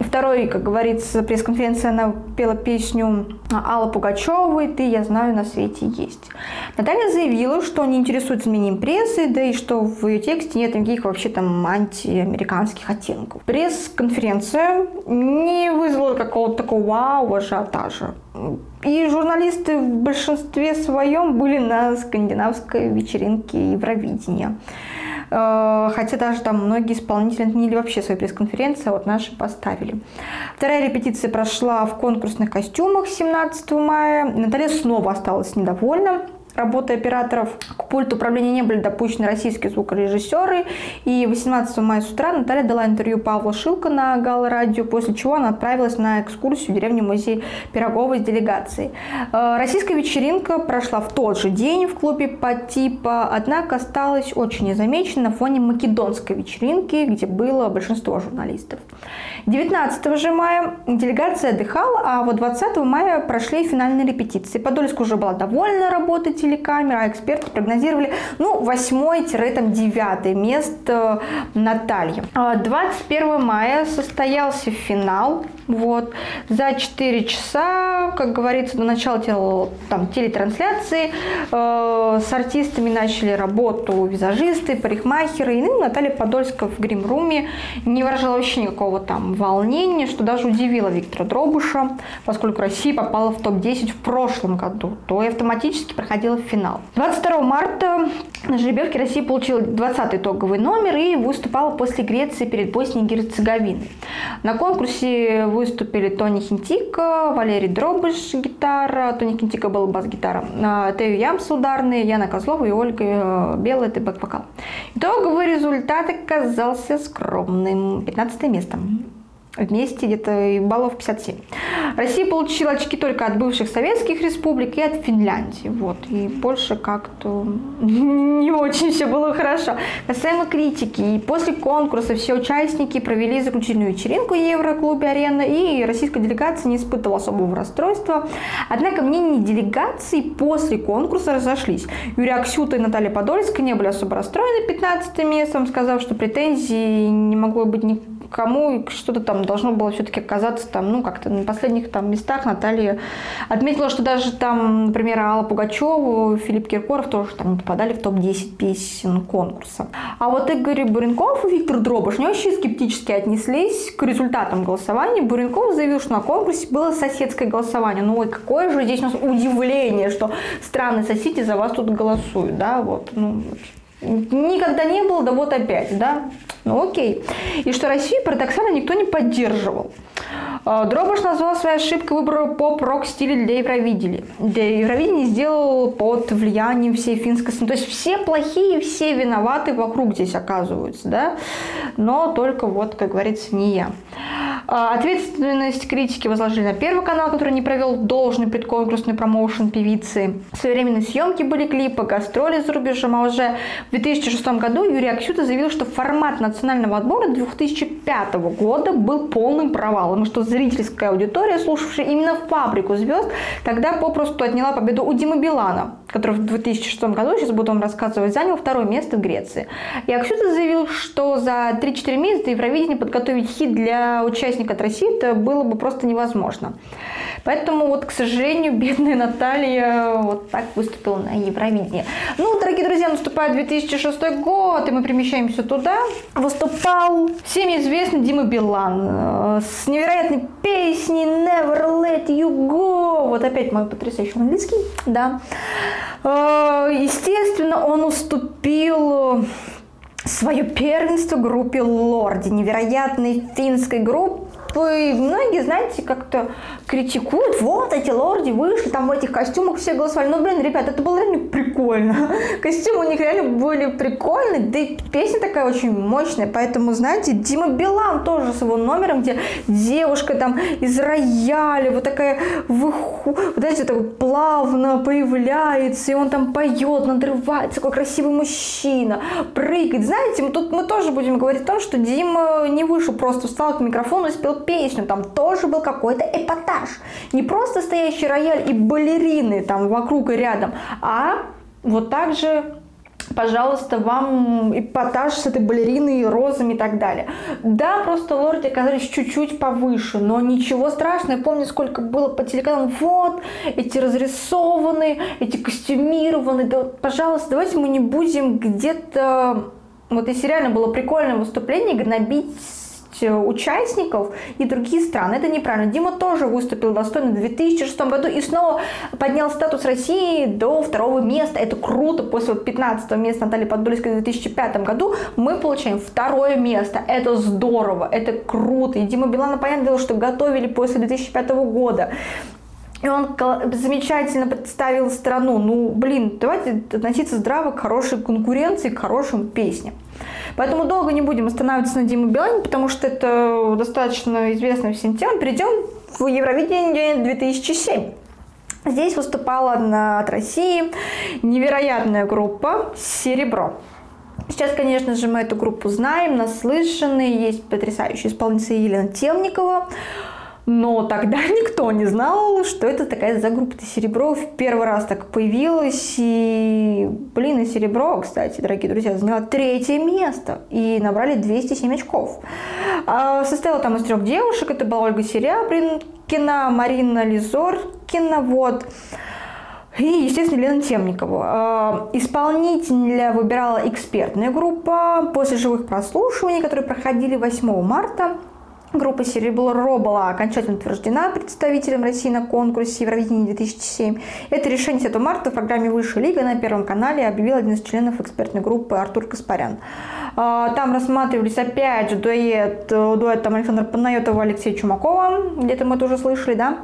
S1: второй, как говорится, пресс-конференции она пела песню Алла Пугачевой «Ты, я знаю, на свете есть». Наталья заявила, что не интересуется мнением прессы, да и что в ее тексте нет никаких вообще там антиамериканских оттенков. Пресс-конференция не вызвала какого-то такого вау ажиотажа. И журналисты в большинстве своем были на скандинавской вечеринке Евровидения. Э, хотя даже там многие исполнители отменили вообще свои пресс-конференции, а вот наши поставили. Вторая репетиция прошла в конкурсных костюмах 17 мая. Наталья снова осталась недовольна работы операторов. К пульту управления не были допущены российские звукорежиссеры. И 18 мая с утра Наталья дала интервью Павлу Шилко на Гал Радио, после чего она отправилась на экскурсию в деревню музей Пирогова с делегацией. Э, российская вечеринка прошла в тот же день в клубе по типа, однако осталась очень незамечена на фоне македонской вечеринки, где было большинство журналистов. 19 же мая делегация отдыхала, а вот 20 мая прошли финальные репетиции. Подольск уже была довольна работой телекамер, а эксперты прогнозировали ну, 8-9 место Натальи. 21 а мая состоялся финал. Вот. За 4 часа, как говорится, до начала тел, там, телетрансляции э, с артистами начали работу визажисты, парикмахеры. И ну, Наталья Подольская в гримруме не выражала вообще никакого там волнения, что даже удивило Виктора Дробуша, поскольку Россия попала в топ-10 в прошлом году, то и автоматически проходила в финал. 22 марта на жеребьевке Россия получила 20 итоговый номер и выступала после Греции перед Боснией и Герцеговиной. На конкурсе выступили Тони Хинтика, Валерий Дробыш гитара, Тони Хинтика был бас-гитара, а, Тею Ямс ударные, Яна Козлова и Ольга э, Белая это бэк-вокал. Итоговый результат оказался скромным. 15 место вместе где-то баллов 57. Россия получила очки только от бывших советских республик и от Финляндии. Вот. И больше как-то не очень все было хорошо. Касаемо критики, и после конкурса все участники провели заключительную вечеринку в Евроклубе «Арена», и российская делегация не испытывала особого расстройства. Однако мнения делегации после конкурса разошлись. Юрий Аксюта и Наталья Подольская не были особо расстроены 15 местом, сказав, что претензий не могло быть ни кому что-то там должно было все-таки оказаться там, ну, как-то на последних там местах Наталья отметила, что даже там, например, Алла Пугачева, Филипп Киркоров тоже там попадали в топ-10 песен конкурса. А вот Игорь Буренков и Виктор Дробыш не очень скептически отнеслись к результатам голосования. Буренков заявил, что на конкурсе было соседское голосование. Ну, ой, какое же здесь у нас удивление, что странные соседи за вас тут голосуют, да, вот, ну, Никогда не было, да вот опять, да? Ну окей. И что Россию парадоксально никто не поддерживал. А, Дробыш назвал своей ошибкой выбора поп-рок стиля для Евровидения. Для Евровидения сделал под влиянием всей финской сцены. То есть все плохие, все виноваты вокруг здесь оказываются, да? Но только вот, как говорится, не я. А, ответственность критики возложили на Первый канал, который не провел должный предконкурсный промоушен певицы. Своевременные съемки были клипы, гастроли за рубежом, а уже в 2006 году Юрий Аксюта заявил, что формат национального отбора 2005 года был полным провалом, что зрительская аудитория, слушавшая именно «Фабрику звезд», тогда попросту отняла победу у Димы Билана, который в 2006 году, сейчас буду вам рассказывать, занял второе место в Греции. И Аксюта заявил, что за 3-4 месяца Евровидение подготовить хит для участника от России это было бы просто невозможно. Поэтому вот, к сожалению, бедная Наталья вот так выступила на Евровидении. Ну, дорогие друзья, наступает 2006 год, и мы перемещаемся туда. Выступал всеми известный Дима Билан э, с невероятной песней Never Let You Go. Вот опять мой потрясающий английский, да. Э, естественно, он уступил свое первенство группе Лорди, невероятной финской группе, и многие, знаете, как-то критикуют, вот эти лорди вышли, там в этих костюмах все голосовали. Ну, блин, ребят, это было реально прикольно. Костюмы у них реально были прикольные, да и песня такая очень мощная, поэтому, знаете, Дима Билан тоже с его номером, где девушка там из рояля, вот такая, выху... вот знаете, так плавно появляется, и он там поет, надрывается, какой красивый мужчина, прыгает. Знаете, мы тут мы тоже будем говорить о том, что Дима не вышел, просто встал к микрофону и спел песню, там тоже был какой-то эпатаж. Не просто стоящий рояль и балерины там вокруг и рядом, а вот так же пожалуйста, вам эпатаж с этой балериной, розами и так далее. Да, просто лорди оказались чуть-чуть повыше, но ничего страшного. Я помню, сколько было по телеканалам. Вот, эти разрисованные, эти костюмированные. Да, пожалуйста, давайте мы не будем где-то... Вот если реально было прикольное выступление, гнобить участников и другие страны. Это неправильно. Дима тоже выступил достойно в 2006 году и снова поднял статус России до второго места. Это круто. После 15 места Натальи Подольской в 2005 году мы получаем второе место. Это здорово, это круто. И Дима Билана, понятное дело, что готовили после 2005 года. И он замечательно представил страну. Ну, блин, давайте относиться здраво к хорошей конкуренции, к хорошим песням. Поэтому долго не будем останавливаться на Диме Билане, потому что это достаточно известная всем тема. Перейдем в Евровидение 2007. Здесь выступала на, от России невероятная группа «Серебро». Сейчас, конечно же, мы эту группу знаем, наслышаны. Есть потрясающая исполнительница Елена Темникова. Но тогда никто не знал, что это такая за группа Серебро. В первый раз так появилась. И, блин, и Серебро, кстати, дорогие друзья, заняла третье место. И набрали 207 очков. А, состояла там из трех девушек. Это была Ольга Серябринкина, Марина Лизоркина, вот. И, естественно, Лена Темникова. А, исполнителя выбирала экспертная группа после живых прослушиваний, которые проходили 8 марта. Группа «Серебро» была окончательно утверждена представителем России на конкурсе Евровидения 2007. Это решение 10 марта в программе «Высшая лига» на Первом канале объявил один из членов экспертной группы Артур Каспарян. А, там рассматривались опять же дуэт, дуэт там Александра Панайотова и Алексея Чумакова, где-то мы это уже слышали, да.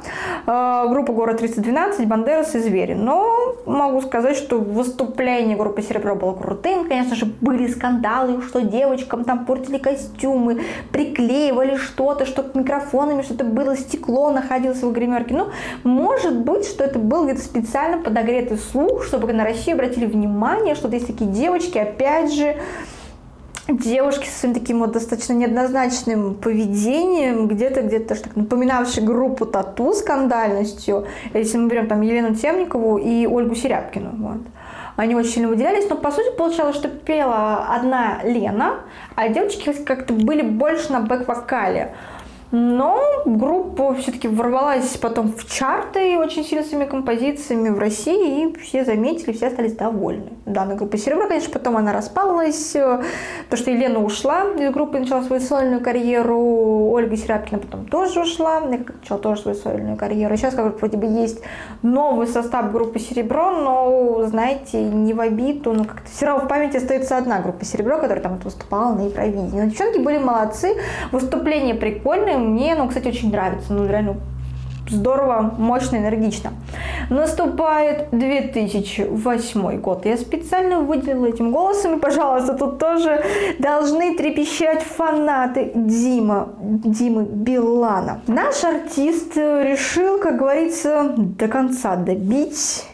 S1: А, группа «Город 312», «Бандерас» и «Звери». Но могу сказать, что выступление группы «Серебро» было крутым. Конечно же, были скандалы, что девочкам там портили костюмы, приклеивали что-то, что микрофонами что-то было, стекло находилось в гримерке. Ну, может быть, что это был где-то специально подогретый слух, чтобы на Россию обратили внимание, что есть такие девочки, опять же, девушки со своим таким вот достаточно неоднозначным поведением, где-то где-то так напоминавшей группу Тату скандальностью, если мы берем там Елену Темникову и Ольгу Серябкину. Вот. Они очень сильно выделялись, но по сути получалось, что пела одна Лена, а девочки как-то были больше на бэк-вокале. Но группа все-таки ворвалась потом в чарты очень сильно своими композициями в России, и все заметили, все остались довольны. Данная группа «Серебро», конечно, потом она распалась, то, что Елена ушла из группы, начала свою сольную карьеру, Ольга Серябкина потом тоже ушла, начала тоже свою сольную карьеру. Сейчас, как вроде бы, есть новый состав группы «Серебро», но, знаете, не в обиду, но как-то все равно в памяти остается одна группа «Серебро», которая там выступала на Евровидении. Но девчонки были молодцы, выступления прикольные, мне, ну, кстати, очень нравится. Ну, реально здорово, мощно, энергично. Наступает 2008 год. Я специально выделила этим голосом, и, пожалуйста, тут тоже должны трепещать фанаты Дима, Димы Билана. Наш артист решил, как говорится, до конца добить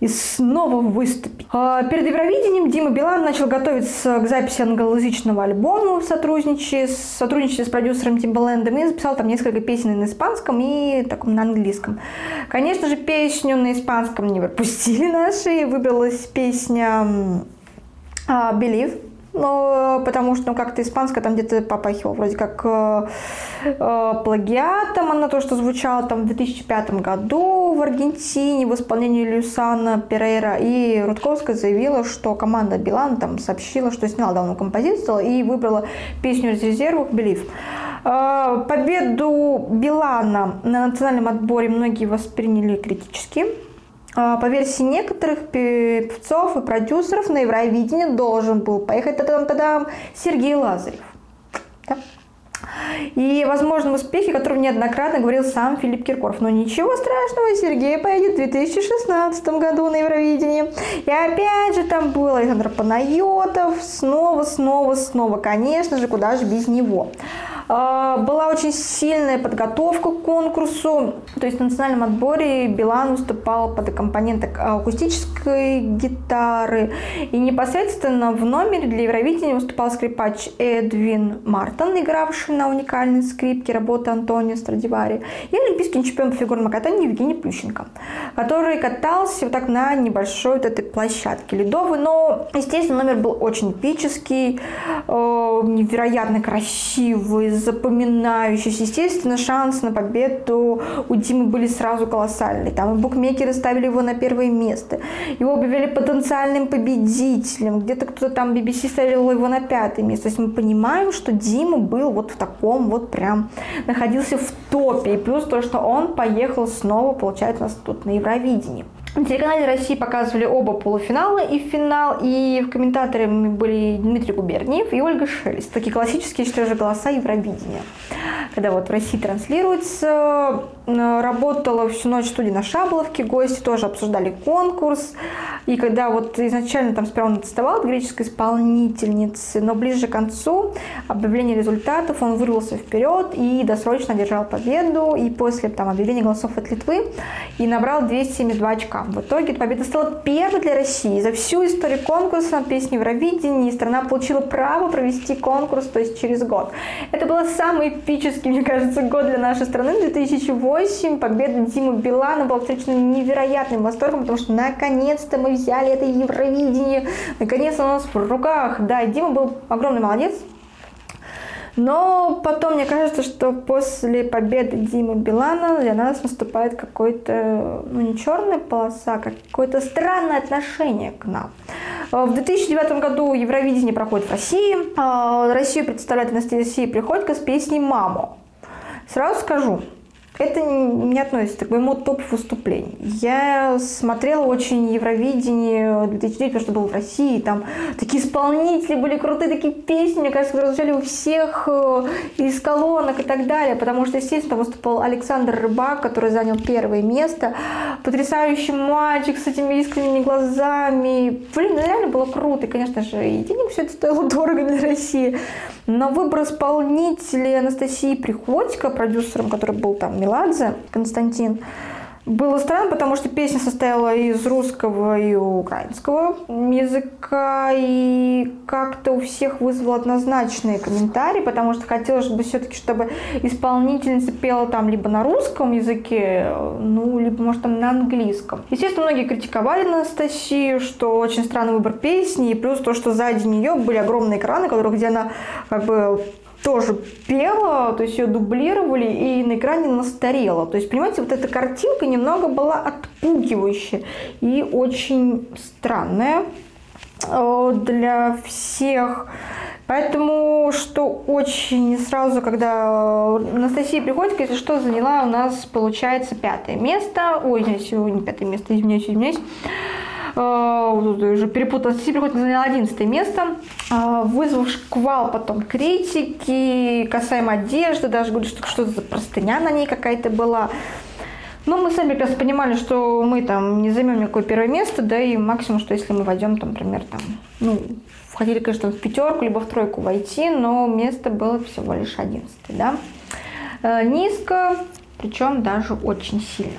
S1: и снова выступить. А, перед Евровидением Дима Билан начал готовиться к записи англоязычного альбома в сотрудничестве, сотрудничестве с продюсером Тимбалендом и записал там несколько песен на испанском и таком на английском. Конечно же, песню на испанском не пропустили наши, и выбралась песня Believe но, потому что, ну, как-то испанская там где-то попахивала, вроде как э, э, плагиатом, она то, что звучала там в 2005 году в Аргентине в исполнении Люсана Перейра, и Рудковская заявила, что команда Билан там сообщила, что сняла давно композицию и выбрала песню из резервов «Believe». Э, победу Билана на национальном отборе многие восприняли критически, по версии некоторых певцов и продюсеров на Евровидение должен был поехать та-дам-та-дам Сергей Лазарев. Да? И, возможно, успехи, о котором неоднократно говорил сам Филипп Киркоров. Но ничего страшного, Сергей поедет в 2016 году на Евровидение. И опять же там был Александр Панайотов. Снова, снова, снова. Конечно же, куда же без него. А, была очень сильная подготовка к конкурсу. То есть в национальном отборе Билан выступал под аккомпанент акустической гитары. И непосредственно в номере для Евровидения выступал скрипач Эдвин Мартон, игравший на уникальной скрипке работы Антонио Страдивари, и олимпийский чемпион по фигурному катанию Евгений Плющенко, который катался вот так на небольшой вот этой площадке ледовой. Но, естественно, номер был очень эпический, э, невероятно красивый, запоминающийся. Естественно, шансы на победу у Димы были сразу колоссальные. Там букмекеры ставили его на первое место. Его объявили потенциальным победителем. Где-то кто-то там BBC ставил его на пятое место. То есть мы понимаем, что Дима был вот в таком вот прям, находился в топе. И плюс то, что он поехал снова, получается, у нас тут на Евровидении. На телеканале России показывали оба полуфинала и финал, и комментаторами были Дмитрий Губерниев и Ольга Шелест. Такие классические, что же, голоса Евровидения. Когда вот в России транслируется, работала всю ночь студия на Шабловке, гости тоже обсуждали конкурс, и когда вот изначально там сперва он отставал от греческой исполнительницы, но ближе к концу объявления результатов он вырвался вперед и досрочно одержал победу, и после там объявления голосов от Литвы и набрал 272 очка. В итоге победа стала первой для России. За всю историю конкурса песни Евровидения страна получила право провести конкурс, то есть через год. Это был самый эпический, мне кажется, год для нашей страны. 2008 победа Димы Билана была встречена невероятным восторгом, потому что наконец-то мы взяли это Евровидение. Наконец-то у нас в руках. Да, Дима был огромный молодец. Но потом мне кажется, что после победы Димы Билана для нас наступает какой-то, ну не черная полоса, а какое-то странное отношение к нам. В 2009 году Евровидение проходит в России. А, Россию представляет Анастасия Приходько с песней «Маму». Сразу скажу, это не относится к моему топ выступлений. Я смотрела очень Евровидение 2009, потому что был в России, там такие исполнители были крутые, такие песни, мне кажется, которые звучали у всех э, из колонок и так далее, потому что, естественно, выступал Александр Рыбак, который занял первое место, потрясающий мальчик с этими искренними глазами. Блин, ну реально было круто, и, конечно же, и денег все это стоило дорого для России. Но выбор исполнителя Анастасии Приходько, продюсером, который был там Меладзе, Константин, было странно, потому что песня состояла из русского и украинского языка, и как-то у всех вызвало однозначные комментарии, потому что хотелось бы все-таки, чтобы исполнительница пела там либо на русском языке, ну, либо, может, там на английском. Естественно, многие критиковали Анастасию, что очень странный выбор песни, и плюс то, что сзади нее были огромные экраны, которые, где она как бы тоже пела, то есть ее дублировали, и на экране настарела. То есть, понимаете, вот эта картинка немного была отпугивающая и очень странная э, для всех. Поэтому, что очень сразу, когда Анастасия приходит, если что, заняла у нас, получается, пятое место. Ой, извиняюсь, не пятое место, извиняюсь, извиняюсь. Э, уже перепутала, Приходько заняла 11 место, э, вызвав шквал потом критики касаемо одежды, даже говорят, что что-то за простыня на ней какая-то была. Но мы сами прекрасно понимали, что мы там не займем никакое первое место, да, и максимум, что если мы войдем, там, например, там, ну, входили, конечно, в пятерку, либо в тройку войти, но место было всего лишь 11, да. Э, низко, причем даже очень сильно.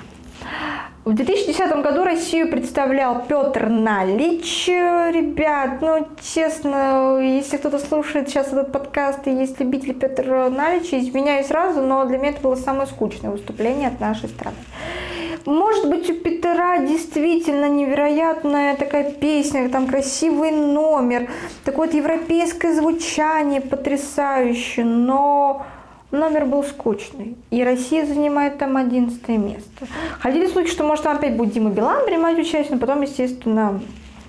S1: В 2010 году Россию представлял Петр Налич. Ребят, ну, честно, если кто-то слушает сейчас этот подкаст и есть любители Петра Налича, извиняюсь сразу, но для меня это было самое скучное выступление от нашей страны. Может быть, у Петра действительно невероятная такая песня, там красивый номер, такое вот европейское звучание потрясающее, но Номер был скучный, и Россия занимает там 11 место. Ходили слухи, что может там опять будет Дима Билан принимать участие, но потом, естественно,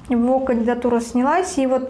S1: его кандидатура снялась, и вот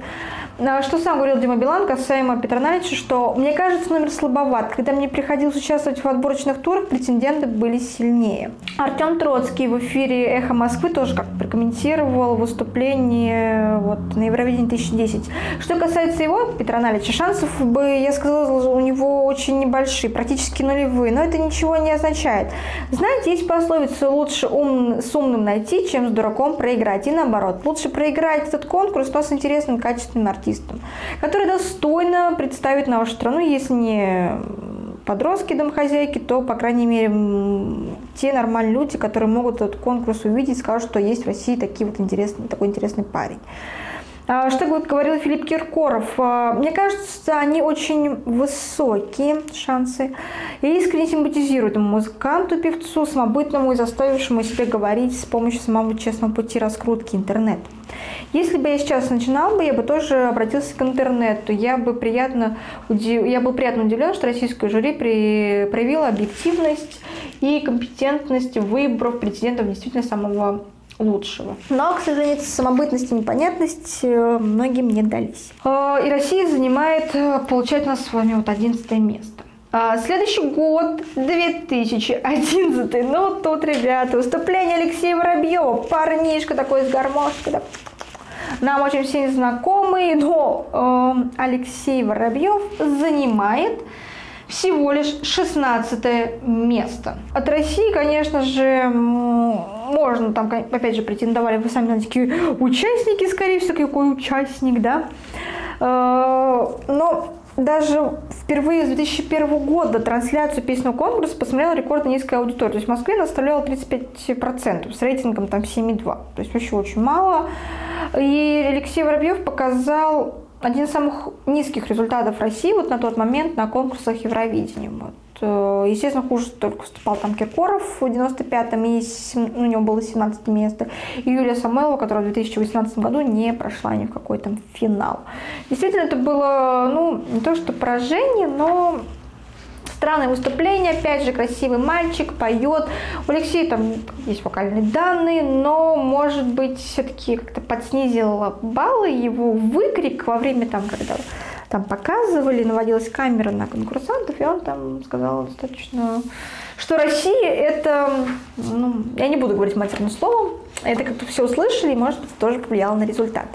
S1: что сам говорил Дима Билан касаемо Петра Налича, что мне кажется номер слабоват. Когда мне приходилось участвовать в отборочных турах, претенденты были сильнее. Артем Троцкий в эфире «Эхо Москвы» тоже как прокомментировал выступление вот, на Евровидении 2010. Что касается его, Петра Налича, шансов бы, я сказала, у него очень небольшие, практически нулевые, но это ничего не означает. Знаете, есть пословица «лучше ум, с умным найти, чем с дураком проиграть». И наоборот, лучше проиграть этот конкурс, но с интересным, качественным артистом артистом, который достойно представит нашу страну, если не подростки, домохозяйки, то, по крайней мере, те нормальные люди, которые могут этот конкурс увидеть, скажут, что есть в России такие вот интересный, такой интересный парень. А, что говорил Филипп Киркоров? А, мне кажется, они очень высокие шансы. Я искренне симпатизирую этому музыканту, певцу, самобытному и заставившему себе говорить с помощью самого честного пути раскрутки интернета. Если бы я сейчас начинал бы, я бы тоже обратился к интернету. Я бы приятно, я был приятно удивлен, что российское жюри при... проявило объективность и компетентность выборов претендентов действительно самого лучшего. Но, к сожалению, самобытность и непонятность э, многим не дались. Э, и Россия занимает, э, получает у нас с вами вот 11 место. А следующий год, 2011, ну тут, ребята, выступление Алексея Воробьева, парнишка такой с гармошкой, да. нам очень сильно знакомый, но э, Алексей Воробьев занимает всего лишь 16 место. От России, конечно же, можно там, опять же, претендовали, вы сами знаете, какие участники, скорее всего, какой участник, да. Э, но даже впервые с 2001 года трансляцию песенного конкурса посмотрела рекордно низкая аудитория. То есть в Москве она составляла 35% с рейтингом там 7,2. То есть вообще очень мало. И Алексей Воробьев показал один из самых низких результатов России вот на тот момент на конкурсах Евровидения. Вот. Э, естественно, хуже только выступал там Киркоров в 95-м, и ну, у него было 17 место, и Юлия Самойлова, которая в 2018 году не прошла ни в какой там финал. Действительно, это было, ну, не то что поражение, но Странное выступление, опять же, красивый мальчик, поет. У Алексея там есть вокальные данные, но, может быть, все-таки как-то подснизил баллы его выкрик во время там, когда там показывали, наводилась камера на конкурсантов, и он там сказал достаточно, что Россия это, ну, я не буду говорить матерным словом, это как-то все услышали, и, может быть, тоже повлияло на результат.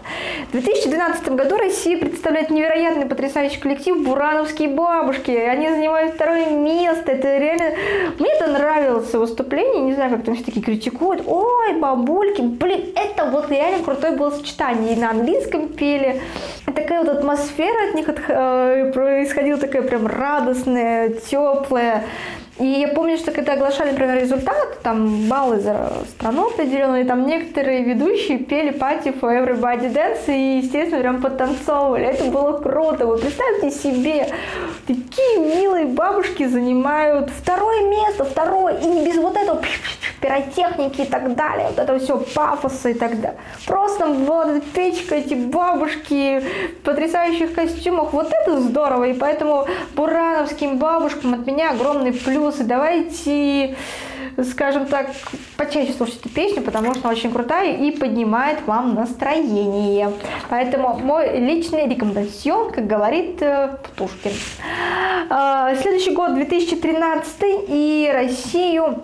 S1: В 2012 году Россия представляет невероятный, потрясающий коллектив «Бурановские бабушки». Они занимают второе место. Это реально... Мне это нравилось выступление. Не знаю, как там все таки критикуют. Ой, бабульки. Блин, это вот реально крутое было сочетание. И на английском пели. Такая вот атмосфера от них от, э, происходила такая прям радостная, теплая. И я помню, что когда оглашали, например, результат, там баллы за страну определенные, там некоторые ведущие пели пати for everybody dance и, естественно, прям подтанцовывали. Это было круто. Вы представьте себе, такие милые бабушки занимают второе место, второе, и не без вот этого пиротехники и так далее, вот это все пафоса и так далее. Просто вот эта печка, эти бабушки в потрясающих костюмах, вот это здорово, и поэтому бурановским бабушкам от меня огромный плюс плюсы. Давайте, скажем так, почаще слушать эту песню, потому что она очень крутая и поднимает вам настроение. Поэтому мой личный рекомендацион, как говорит э, Птушкин. А, следующий год 2013 и Россию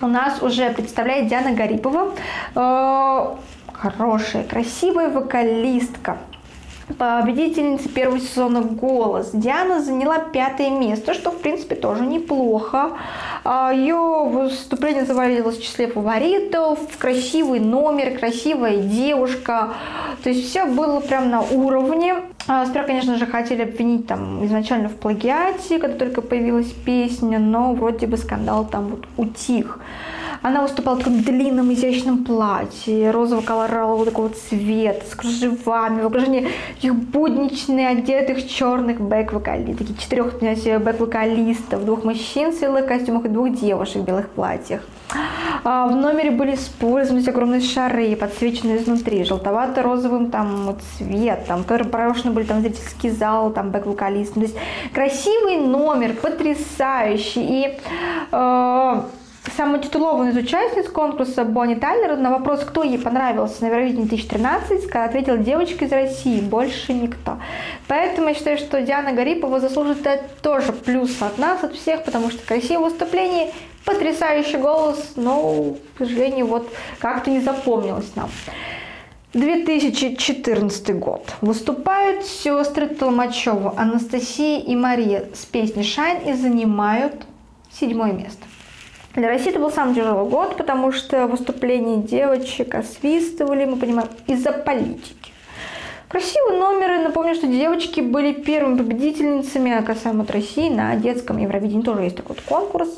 S1: у нас уже представляет Диана Гарипова. Э, хорошая, красивая вокалистка победительница первого сезона «Голос». Диана заняла пятое место, что, в принципе, тоже неплохо. А, Ее выступление завалилось в числе фаворитов, красивый номер, красивая девушка. То есть все было прям на уровне. А, сперва, конечно же, хотели обвинить там изначально в плагиате, когда только появилась песня, но вроде бы скандал там вот утих. Она выступала в таком длинном изящном платье, розово-колорового такого цвета, с кружевами, в окружении таких будничных, одетых черных бэк-вокалистов, таких четырех бэк-вокалистов, двух мужчин в светлых костюмах и двух девушек в белых платьях. А, в номере были использованы огромные шары, подсвеченные изнутри, желтовато-розовым там цветом, которые прошены были там зрительский зал, там бэк-вокалист. То есть красивый номер, потрясающий. И э, Самая титулованная из участниц конкурса Бонни Тайлер на вопрос, кто ей понравился на Евровидении 2013, ответила девочка из России, больше никто. Поэтому я считаю, что Диана Гарипова заслуживает тоже плюс от нас, от всех, потому что красивое выступление, потрясающий голос, но, к сожалению, вот как-то не запомнилось нам. 2014 год. Выступают сестры Толмачева Анастасия и Мария с песней «Шайн» и занимают седьмое место. Для России это был самый тяжелый год, потому что выступления девочек освистывали, мы понимаем, из-за политики. Красивые номеры. Напомню, что девочки были первыми победительницами касаемо от России на детском Евровидении. Тоже есть такой вот конкурс.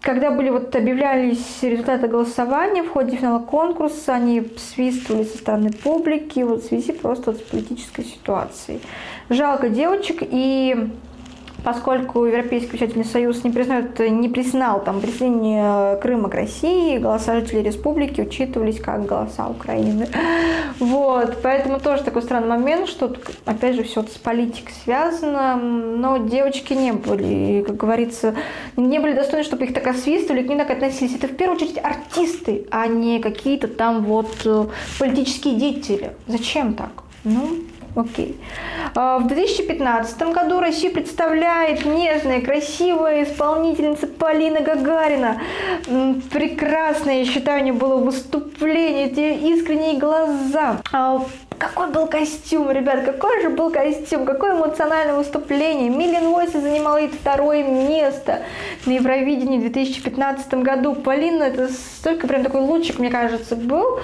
S1: Когда были вот объявлялись результаты голосования в ходе финала конкурса, они свистывали со стороны публики вот в связи просто вот с политической ситуацией. Жалко девочек и поскольку Европейский учительный союз не признает, не признал там присоединение Крыма к России, голоса жителей республики учитывались как голоса Украины. Вот, поэтому тоже такой странный момент, что, опять же, все с политикой связано, но девочки не были, как говорится, не были достойны, чтобы их так освистывали, к ним так относились. Это в первую очередь артисты, а не какие-то там вот э, политические деятели. Зачем так? Ну, Окей. А, в 2015 году Россию представляет нежная, красивая исполнительница Полина Гагарина. Прекрасное, я считаю, у нее было выступление, эти искренние глаза. Какой был костюм, ребят, какой же был костюм, какое эмоциональное выступление. Миллион Войса занимала и второе место на Евровидении в 2015 году. Полина, это столько прям такой лучик, мне кажется, был,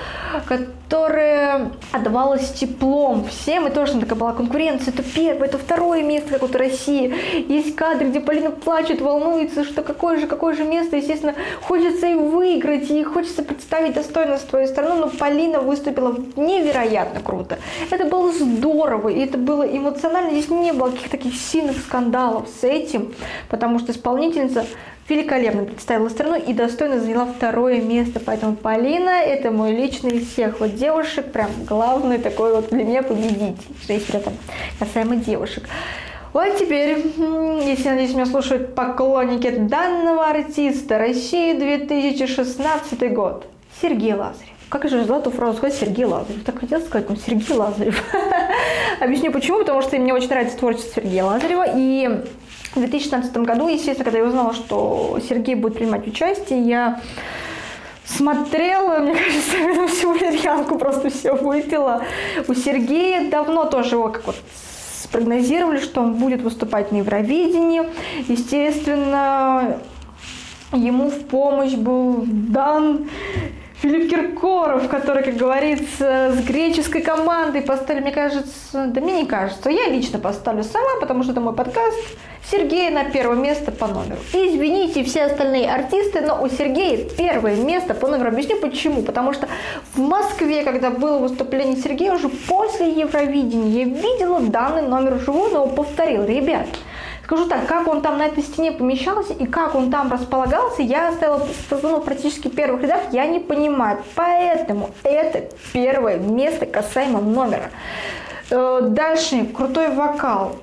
S1: который отдавалось теплом всем, и тоже такая была конкуренция, это первое, это второе место, как вот России. Есть кадры, где Полина плачет, волнуется, что какое же, какое же место, естественно, хочется и выиграть, и хочется представить достойно свою страну, но Полина выступила невероятно круто круто. Это было здорово, и это было эмоционально. Здесь не было каких-то таких сильных скандалов с этим, потому что исполнительница великолепно представила страну и достойно заняла второе место. Поэтому Полина – это мой личный из всех вот девушек, прям главный такой вот для меня победитель, если это касаемо девушек. Вот теперь, если, надеюсь, меня слушают поклонники данного артиста России 2016 год, Сергей Лазарев. Как же эту фразу сказать Сергей Лазарев? Так хотел сказать, ну, Сергей Лазарев. Объясню почему, потому что мне очень нравится творчество Сергея Лазарева. И в 2016 году, естественно, когда я узнала, что Сергей будет принимать участие, я смотрела, мне кажется, эту всю валерьянку просто все выпила. У Сергея давно тоже его как вот спрогнозировали, что он будет выступать на Евровидении. Естественно, ему в помощь был дан Филипп Киркоров, который, как говорится, с греческой командой поставили, мне кажется, да мне не кажется, я лично поставлю сама, потому что это мой подкаст, Сергея на первое место по номеру. извините все остальные артисты, но у Сергея первое место по номеру. Объясню почему. Потому что в Москве, когда было выступление Сергея, уже после Евровидения, я видела данный номер вживую, но повторил. Ребят, Скажу так, как он там на этой стене помещался и как он там располагался, я оставила ну, практически первых рядах, я не понимаю. Поэтому это первое место касаемо номера. Э, дальше, крутой вокал.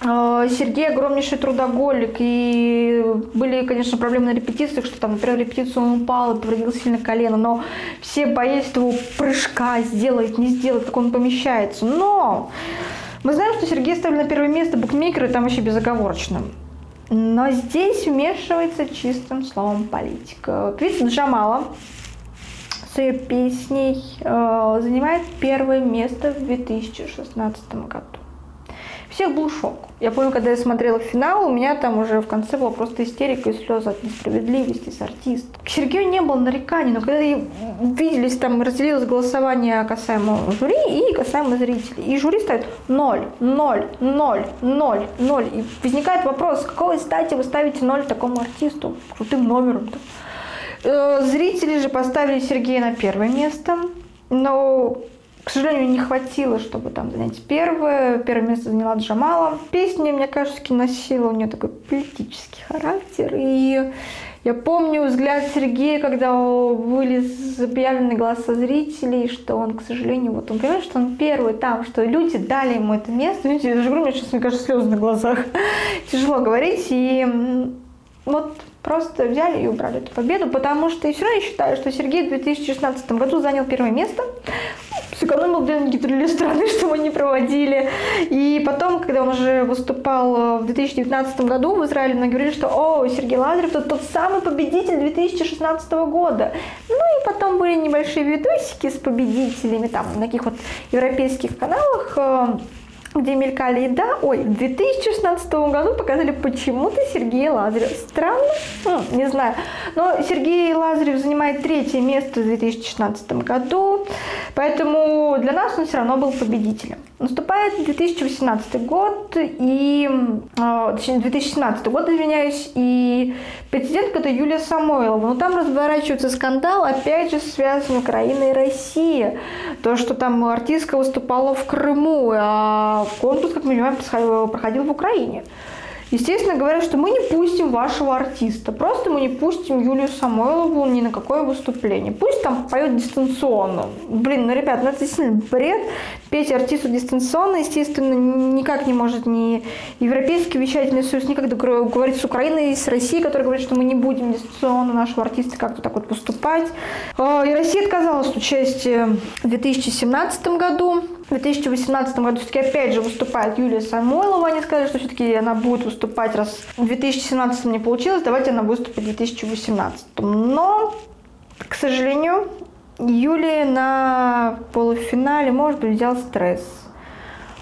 S1: Э, Сергей огромнейший трудоголик, и были, конечно, проблемы на репетициях, что там, например, репетицию он упал и повредил сильно колено, но все боялись его прыжка, сделать, не сделать, как он помещается. Но мы знаем, что Сергей ставили на первое место букмекеры, там вообще безоговорочно. Но здесь вмешивается чистым словом политика. Певица Джамала с ее песней э, занимает первое место в 2016 году всех был шок. Я помню, когда я смотрела финал, у меня там уже в конце была просто истерика и слезы от несправедливости с артистом. К Сергею не было нареканий, но когда виделись, там разделилось голосование касаемо жюри и касаемо зрителей. И жюри ставит 0, 0, 0, 0, 0. И возникает вопрос, с какой стати вы ставите 0 такому артисту, крутым номером-то? Э, зрители же поставили Сергея на первое место, но к сожалению, не хватило, чтобы там занять первое. Первое место заняла Джамала. Песня, мне кажется, носила у нее такой политический характер. И я помню взгляд Сергея, когда были объявлены голоса зрителей, что он, к сожалению, вот он понимает, что он первый там, что люди дали ему это место. Видите, я даже говорю, у меня сейчас, мне кажется, слезы на глазах. Тяжело говорить. И вот просто взяли и убрали эту победу, потому что и все равно я считаю, что Сергей в 2016 году занял первое место сэкономил деньги для страны, что мы не проводили. И потом, когда он уже выступал э, в 2019 году в Израиле, многие говорили, что «О, Сергей Лазарев – это тот самый победитель 2016 года». Ну и потом были небольшие видосики с победителями там на таких вот европейских каналах, э, где мелькали и да, ой, в 2016 году показали почему-то Сергея Лазарев. Странно? Хм, не знаю. Но Сергей Лазарев занимает третье место в 2016 году, поэтому для нас он все равно был победителем. Наступает 2018 год и... Э, точнее, 2017 год, извиняюсь, и президентка это Юлия Самойлова. Но там разворачивается скандал, опять же, связан Украина и Россия. То, что там артистка выступала в Крыму, а конкурс, как мы понимаем, проходил в Украине. Естественно, говорят, что мы не пустим вашего артиста. Просто мы не пустим Юлию Самойлову ни на какое выступление. Пусть там поет дистанционно. Блин, ну, ребят, ну это действительно бред. Петь артисту дистанционно, естественно, никак не может ни Европейский вещательный союз, никак говорить с Украиной, с Россией, которая говорит, что мы не будем дистанционно нашего артиста как-то так вот поступать. А, и Россия отказалась от участия в 2017 году. В 2018 году все-таки опять же выступает Юлия Самойлова. Они сказали, что все-таки она будет выступать, раз в 2017 не получилось, давайте она выступит в 2018. Но, к сожалению, Юлия на полуфинале, может быть, взял стресс.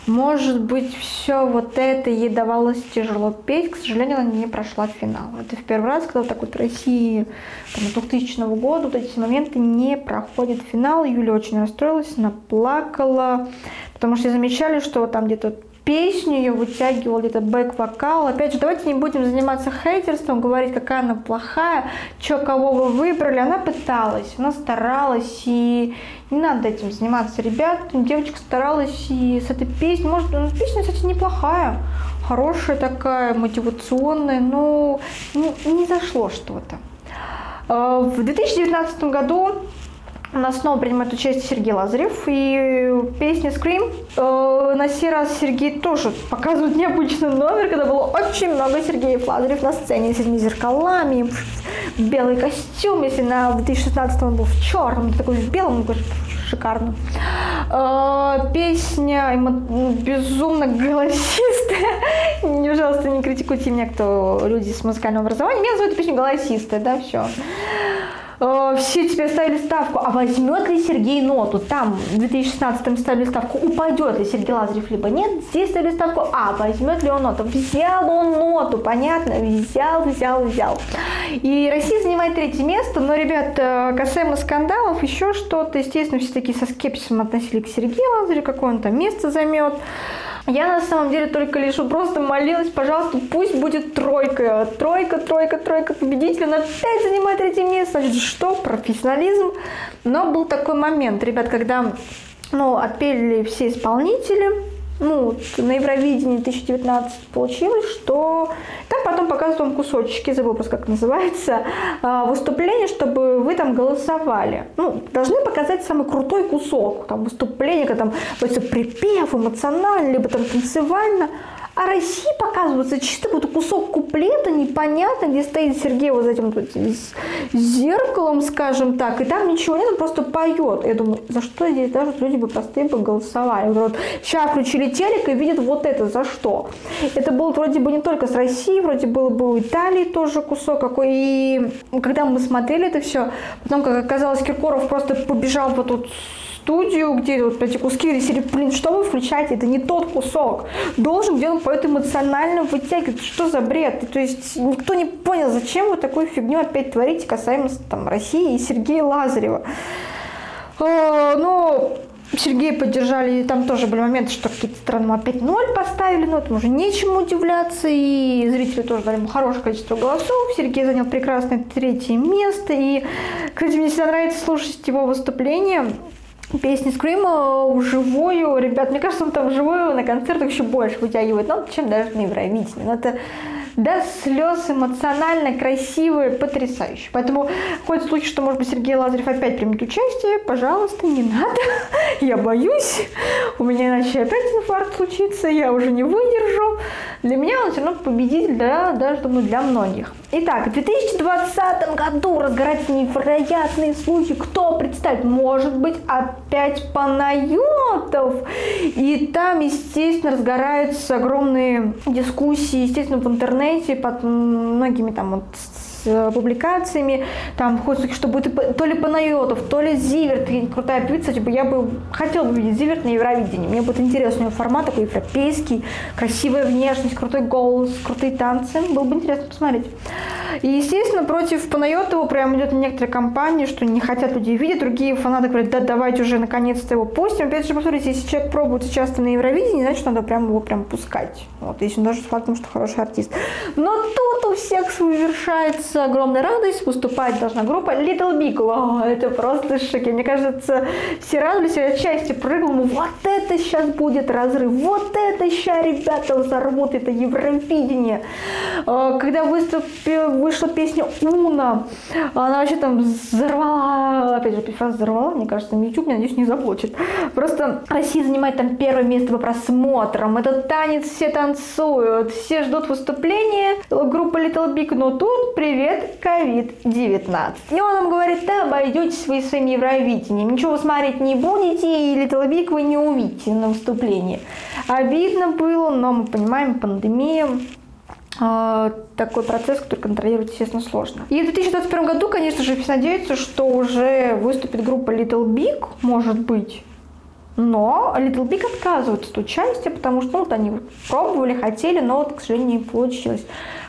S1: Может быть, все вот это ей давалось тяжело петь. К сожалению, она не прошла финал. Это в первый раз, когда вот так вот России там, 2000 года вот эти моменты не проходит финал. Юля очень расстроилась, она плакала, потому что замечали, что вот там где-то песню ее вытягивал, где-то бэк-вокал. Опять же, давайте не будем заниматься хейтерством, говорить, какая она плохая, что, кого вы выбрали. Она пыталась, она старалась, и не надо этим заниматься. Ребят, девочка старалась и с этой песней, может, ну, песня, кстати, неплохая, хорошая такая, мотивационная, но не, не зашло что-то. А, в 2019 году у нас снова принимает участие Сергей Лазарев и песня «Scream». Э, на сей раз Сергей тоже показывает необычный номер, когда было очень много Сергеев Лазарев на сцене с этими зеркалами, белый костюм, если на 2016 он был в черном, такой в белом, шикарно. Э, песня безумно голосистая. Пожалуйста, не критикуйте меня, кто люди с музыкальным образованием. Я называю эту песню голосистая, да, все. Э, все тебе ставили ставку, а возьмет ли Сергей ноту? Там в 2016 ставили ставку, упадет ли Сергей Лазарев, либо нет. Здесь ставили ставку, а возьмет ли он ноту? Взял он ноту, понятно? Взял, взял, взял. И Россия занимает третье место, но, ребят, э, касаемо скандалов, еще что-то, естественно, все такие со скепсисом относились к Сергею Лазареву, какое он там место займет. Я на самом деле только лишь просто молилась, пожалуйста, пусть будет тройка. Тройка, тройка, тройка победителя. Он опять занимает третье место. Что? Профессионализм. Но был такой момент, ребят, когда ну, отпели все исполнители, ну, на Евровидении 2019 получилось, что там потом показывают вам кусочки, забыл просто как называется, а, выступление, чтобы вы там голосовали. Ну, должны показать самый крутой кусок, там выступление, когда там припев эмоционально, либо там танцевально. А России показывается чисто вот кусок куплета непонятно, где стоит Сергей вот этим вот зеркалом, скажем так, и там ничего нет, он просто поет. Я думаю, за что здесь даже люди бы простые бы голосовали. Вот, вот сейчас включили телек и видят вот это, за что. Это было вроде бы не только с Россией, вроде было бы у Италии тоже кусок какой. И когда мы смотрели это все, потом, как оказалось, Киркоров просто побежал вот тут студию, где вот эти куски ресили, блин, что вы включаете, это не тот кусок. Должен где он поет эмоционально вытягивать, что за бред? То есть никто не понял, зачем вы такую фигню опять творите касаемо там, России и Сергея Лазарева. А, ну, Сергея поддержали, и там тоже были моменты, что какие-то страны опять ноль поставили, но это уже нечему удивляться, и зрители тоже дали ему хорошее количество голосов. Сергей занял прекрасное третье место, и, кстати, мне всегда нравится слушать его выступления, песни Скрима вживую. Ребят, мне кажется, он там вживую на концертах еще больше вытягивает, ну, чем даже на Евровидении. Но это до слез эмоционально, красивые, потрясающе. Поэтому хоть в случае, что, может быть, Сергей Лазарев опять примет участие, пожалуйста, не надо. Я боюсь. У меня иначе опять инфаркт случится, я уже не выдержу. Для меня он все равно победитель, да, даже, думаю, для многих. Итак, в 2020 году разгораются невероятные слухи. Кто представит? Может быть, опять Панайотов. И там, естественно, разгораются огромные дискуссии, естественно, в интернете под многими там вот э, публикациями, там что будет то ли Панайотов, то ли Зиверт, крутая певица, типа я бы хотела бы видеть Зиверт на Евровидении. Мне будет интересно у него формат такой европейский, красивая внешность, крутой голос, крутые танцы. Было бы интересно посмотреть. И, естественно, против Панайотова прям идет некоторые компании, что не хотят люди видеть, другие фанаты говорят, да давайте уже наконец-то его пустим. Опять же, посмотрите, если человек пробует часто на Евровидении, значит, надо прям его прям пускать. Вот, если даже с фактом, что хороший артист. Но тут у всех совершается огромная радость, выступать должна группа Little Big. Вау, это просто шоки. Мне кажется, все радовались, я отчасти прыгал, ну вот это сейчас будет разрыв, вот это сейчас ребята взорвут это Евровидение. А, когда выступил, вышла песня Уна, она вообще там взорвала, опять же, фраза взорвала, мне кажется, YouTube, меня надеюсь, не заблочит. Просто Россия занимает там первое место по просмотрам, этот танец все танцуют, все ждут выступления группы Little Big, но тут привет, COVID-19. И он нам говорит, да, обойдетесь вы своим Евровидением, ничего вы смотреть не будете, и Big вы не увидите на выступлении. Обидно было, но мы понимаем, пандемия, а, такой процесс, который контролировать, естественно, сложно. И в 2021 году, конечно же, все надеются, что уже выступит группа Little Big, может быть, но Little Big отказываются от участия, потому что ну, вот они пробовали, хотели, но вот, к сожалению, не получилось.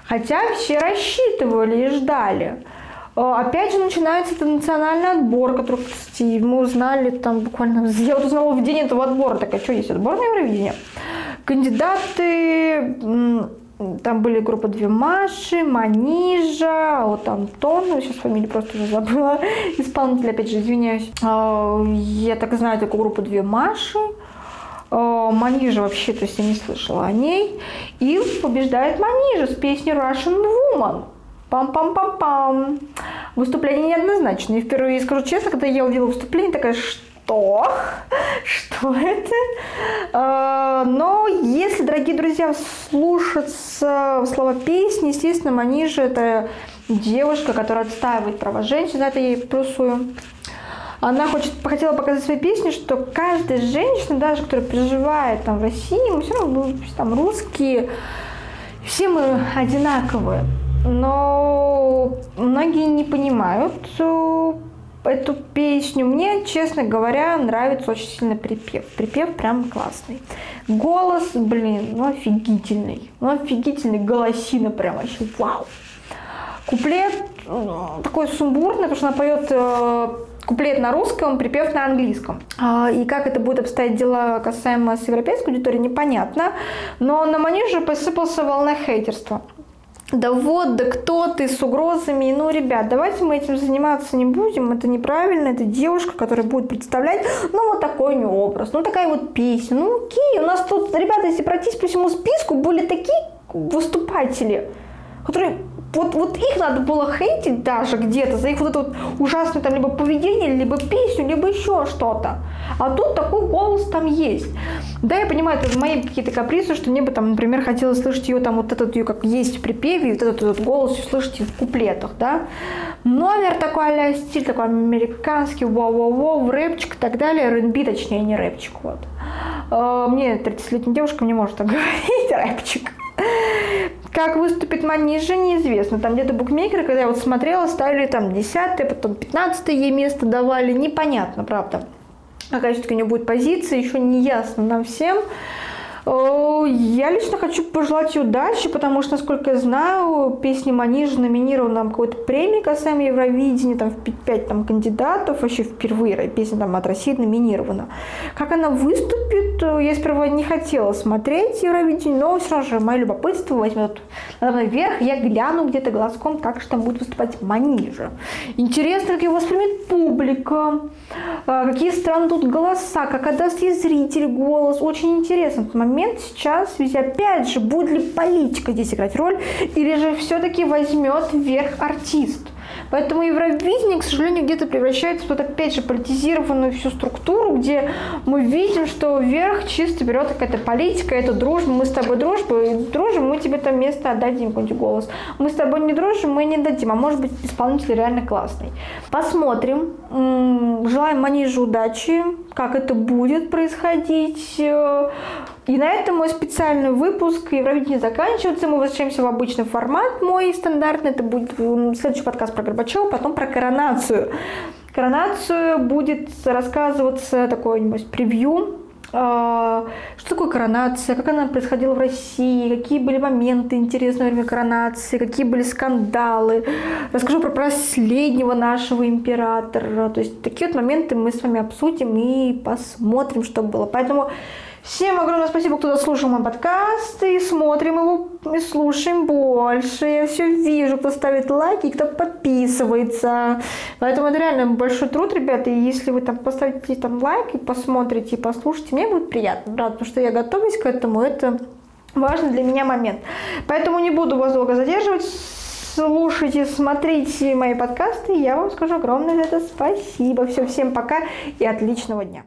S1: Хотя все рассчитывали и ждали. А, опять же начинается этот национальный отбор, который, кстати, мы узнали там буквально, я вот узнала в день этого отбора, так а что есть отбор на Евровидение? Кандидаты там были группа «Две Маши», «Манижа», вот Антон, сейчас фамилию просто уже забыла, исполнитель, опять же, извиняюсь. А, я так знаю такую группу «Две Маши», а, Манижа вообще, то есть я не слышала о ней. И побеждает Манижа с песней Russian Woman. Пам-пам-пам-пам. Выступление неоднозначное. И впервые скажу честно, когда я увидела выступление, такая, что? Что это? А, но если, дорогие друзья, слушаться слова песни, естественно, Манижа – это девушка, которая отстаивает права женщин, это я ей плюсую. Она хочет, хотела показать своей песне, что каждая женщина, даже которая проживает там в России, мы все равно там русские, все мы одинаковые. Но многие не понимают, эту песню. Мне, честно говоря, нравится очень сильно припев. Припев прям классный. Голос, блин, ну офигительный. Ну офигительный, голосина прям вообще вау. Куплет такой сумбурный, потому что она поет э, куплет на русском, припев на английском. А, и как это будет обстоять дела касаемо с европейской аудиторией, непонятно. Но на манеже посыпался волна хейтерства да вот, да кто ты с угрозами, ну, ребят, давайте мы этим заниматься не будем, это неправильно, это девушка, которая будет представлять, ну, вот такой у нее образ, ну, такая вот песня, ну, окей, у нас тут, ребята, если пройтись по всему списку, были такие выступатели, которые вот, вот их надо было хейтить даже где-то за их вот это вот ужасное там либо поведение, либо песню, либо еще что-то. А тут такой голос там есть. Да, я понимаю, это мои какие-то капризы, что мне бы там, например, хотелось слышать ее там вот этот ее как есть в припеве, вот этот, этот голос слышать в куплетах, да. Номер такой а стиль такой американский, вау-вау-вау, рэпчик и так далее, R&B, точнее, не рэпчик, вот. А, мне 30-летняя девушка не может так говорить, рэпчик. Как выступит Манижа, неизвестно. Там где-то букмекеры, когда я вот смотрела, ставили там 10 потом 15 ей место давали. Непонятно, правда. Какая все-таки у нее будет позиция, еще не ясно нам всем. Я лично хочу пожелать ей удачи, потому что, насколько я знаю, песня Манижа номинирована на какой-то премии касаемо Евровидения, там в 5 там, кандидатов, вообще впервые песня там от России номинирована. Как она выступит, я сперва не хотела смотреть Евровидение, но все равно же мое любопытство возьмет, вверх, я гляну где-то глазком, как же там будет выступать Манижа. Интересно, как его воспримет публика, а, какие странные тут голоса, как отдаст ей зритель голос, очень интересно этот момент момент сейчас, ведь опять же, будет ли политика здесь играть роль, или же все-таки возьмет вверх артист. Поэтому Евровидение, к сожалению, где-то превращается в вот опять же политизированную всю структуру, где мы видим, что вверх чисто берет какая-то политика, это дружба, мы с тобой дружба, дружим, мы тебе там место отдадим, какой-нибудь голос. Мы с тобой не дружим, мы не дадим, а может быть исполнитель реально классный. Посмотрим. Желаем Манижу удачи, как это будет происходить. И на этом мой специальный выпуск Евровидения заканчивается. Мы возвращаемся в обычный формат мой стандартный. Это будет следующий подкаст про Горбачева, потом про коронацию. Коронацию будет рассказываться такое нибудь превью а, что такое коронация, как она происходила в России, какие были моменты интересные во время коронации, какие были скандалы. Расскажу про последнего нашего императора. То есть такие вот моменты мы с вами обсудим и посмотрим, что было. Поэтому Всем огромное спасибо, кто дослушал мой подкаст, и смотрим его, и слушаем больше. Я все вижу, кто ставит лайки, кто подписывается. Поэтому это реально большой труд, ребята, и если вы там поставите там лайк и посмотрите, и послушайте, мне будет приятно, да, потому что я готовлюсь к этому, это важный для меня момент. Поэтому не буду вас долго задерживать, слушайте, смотрите мои подкасты, я вам скажу огромное за это спасибо. Все, всем пока и отличного дня.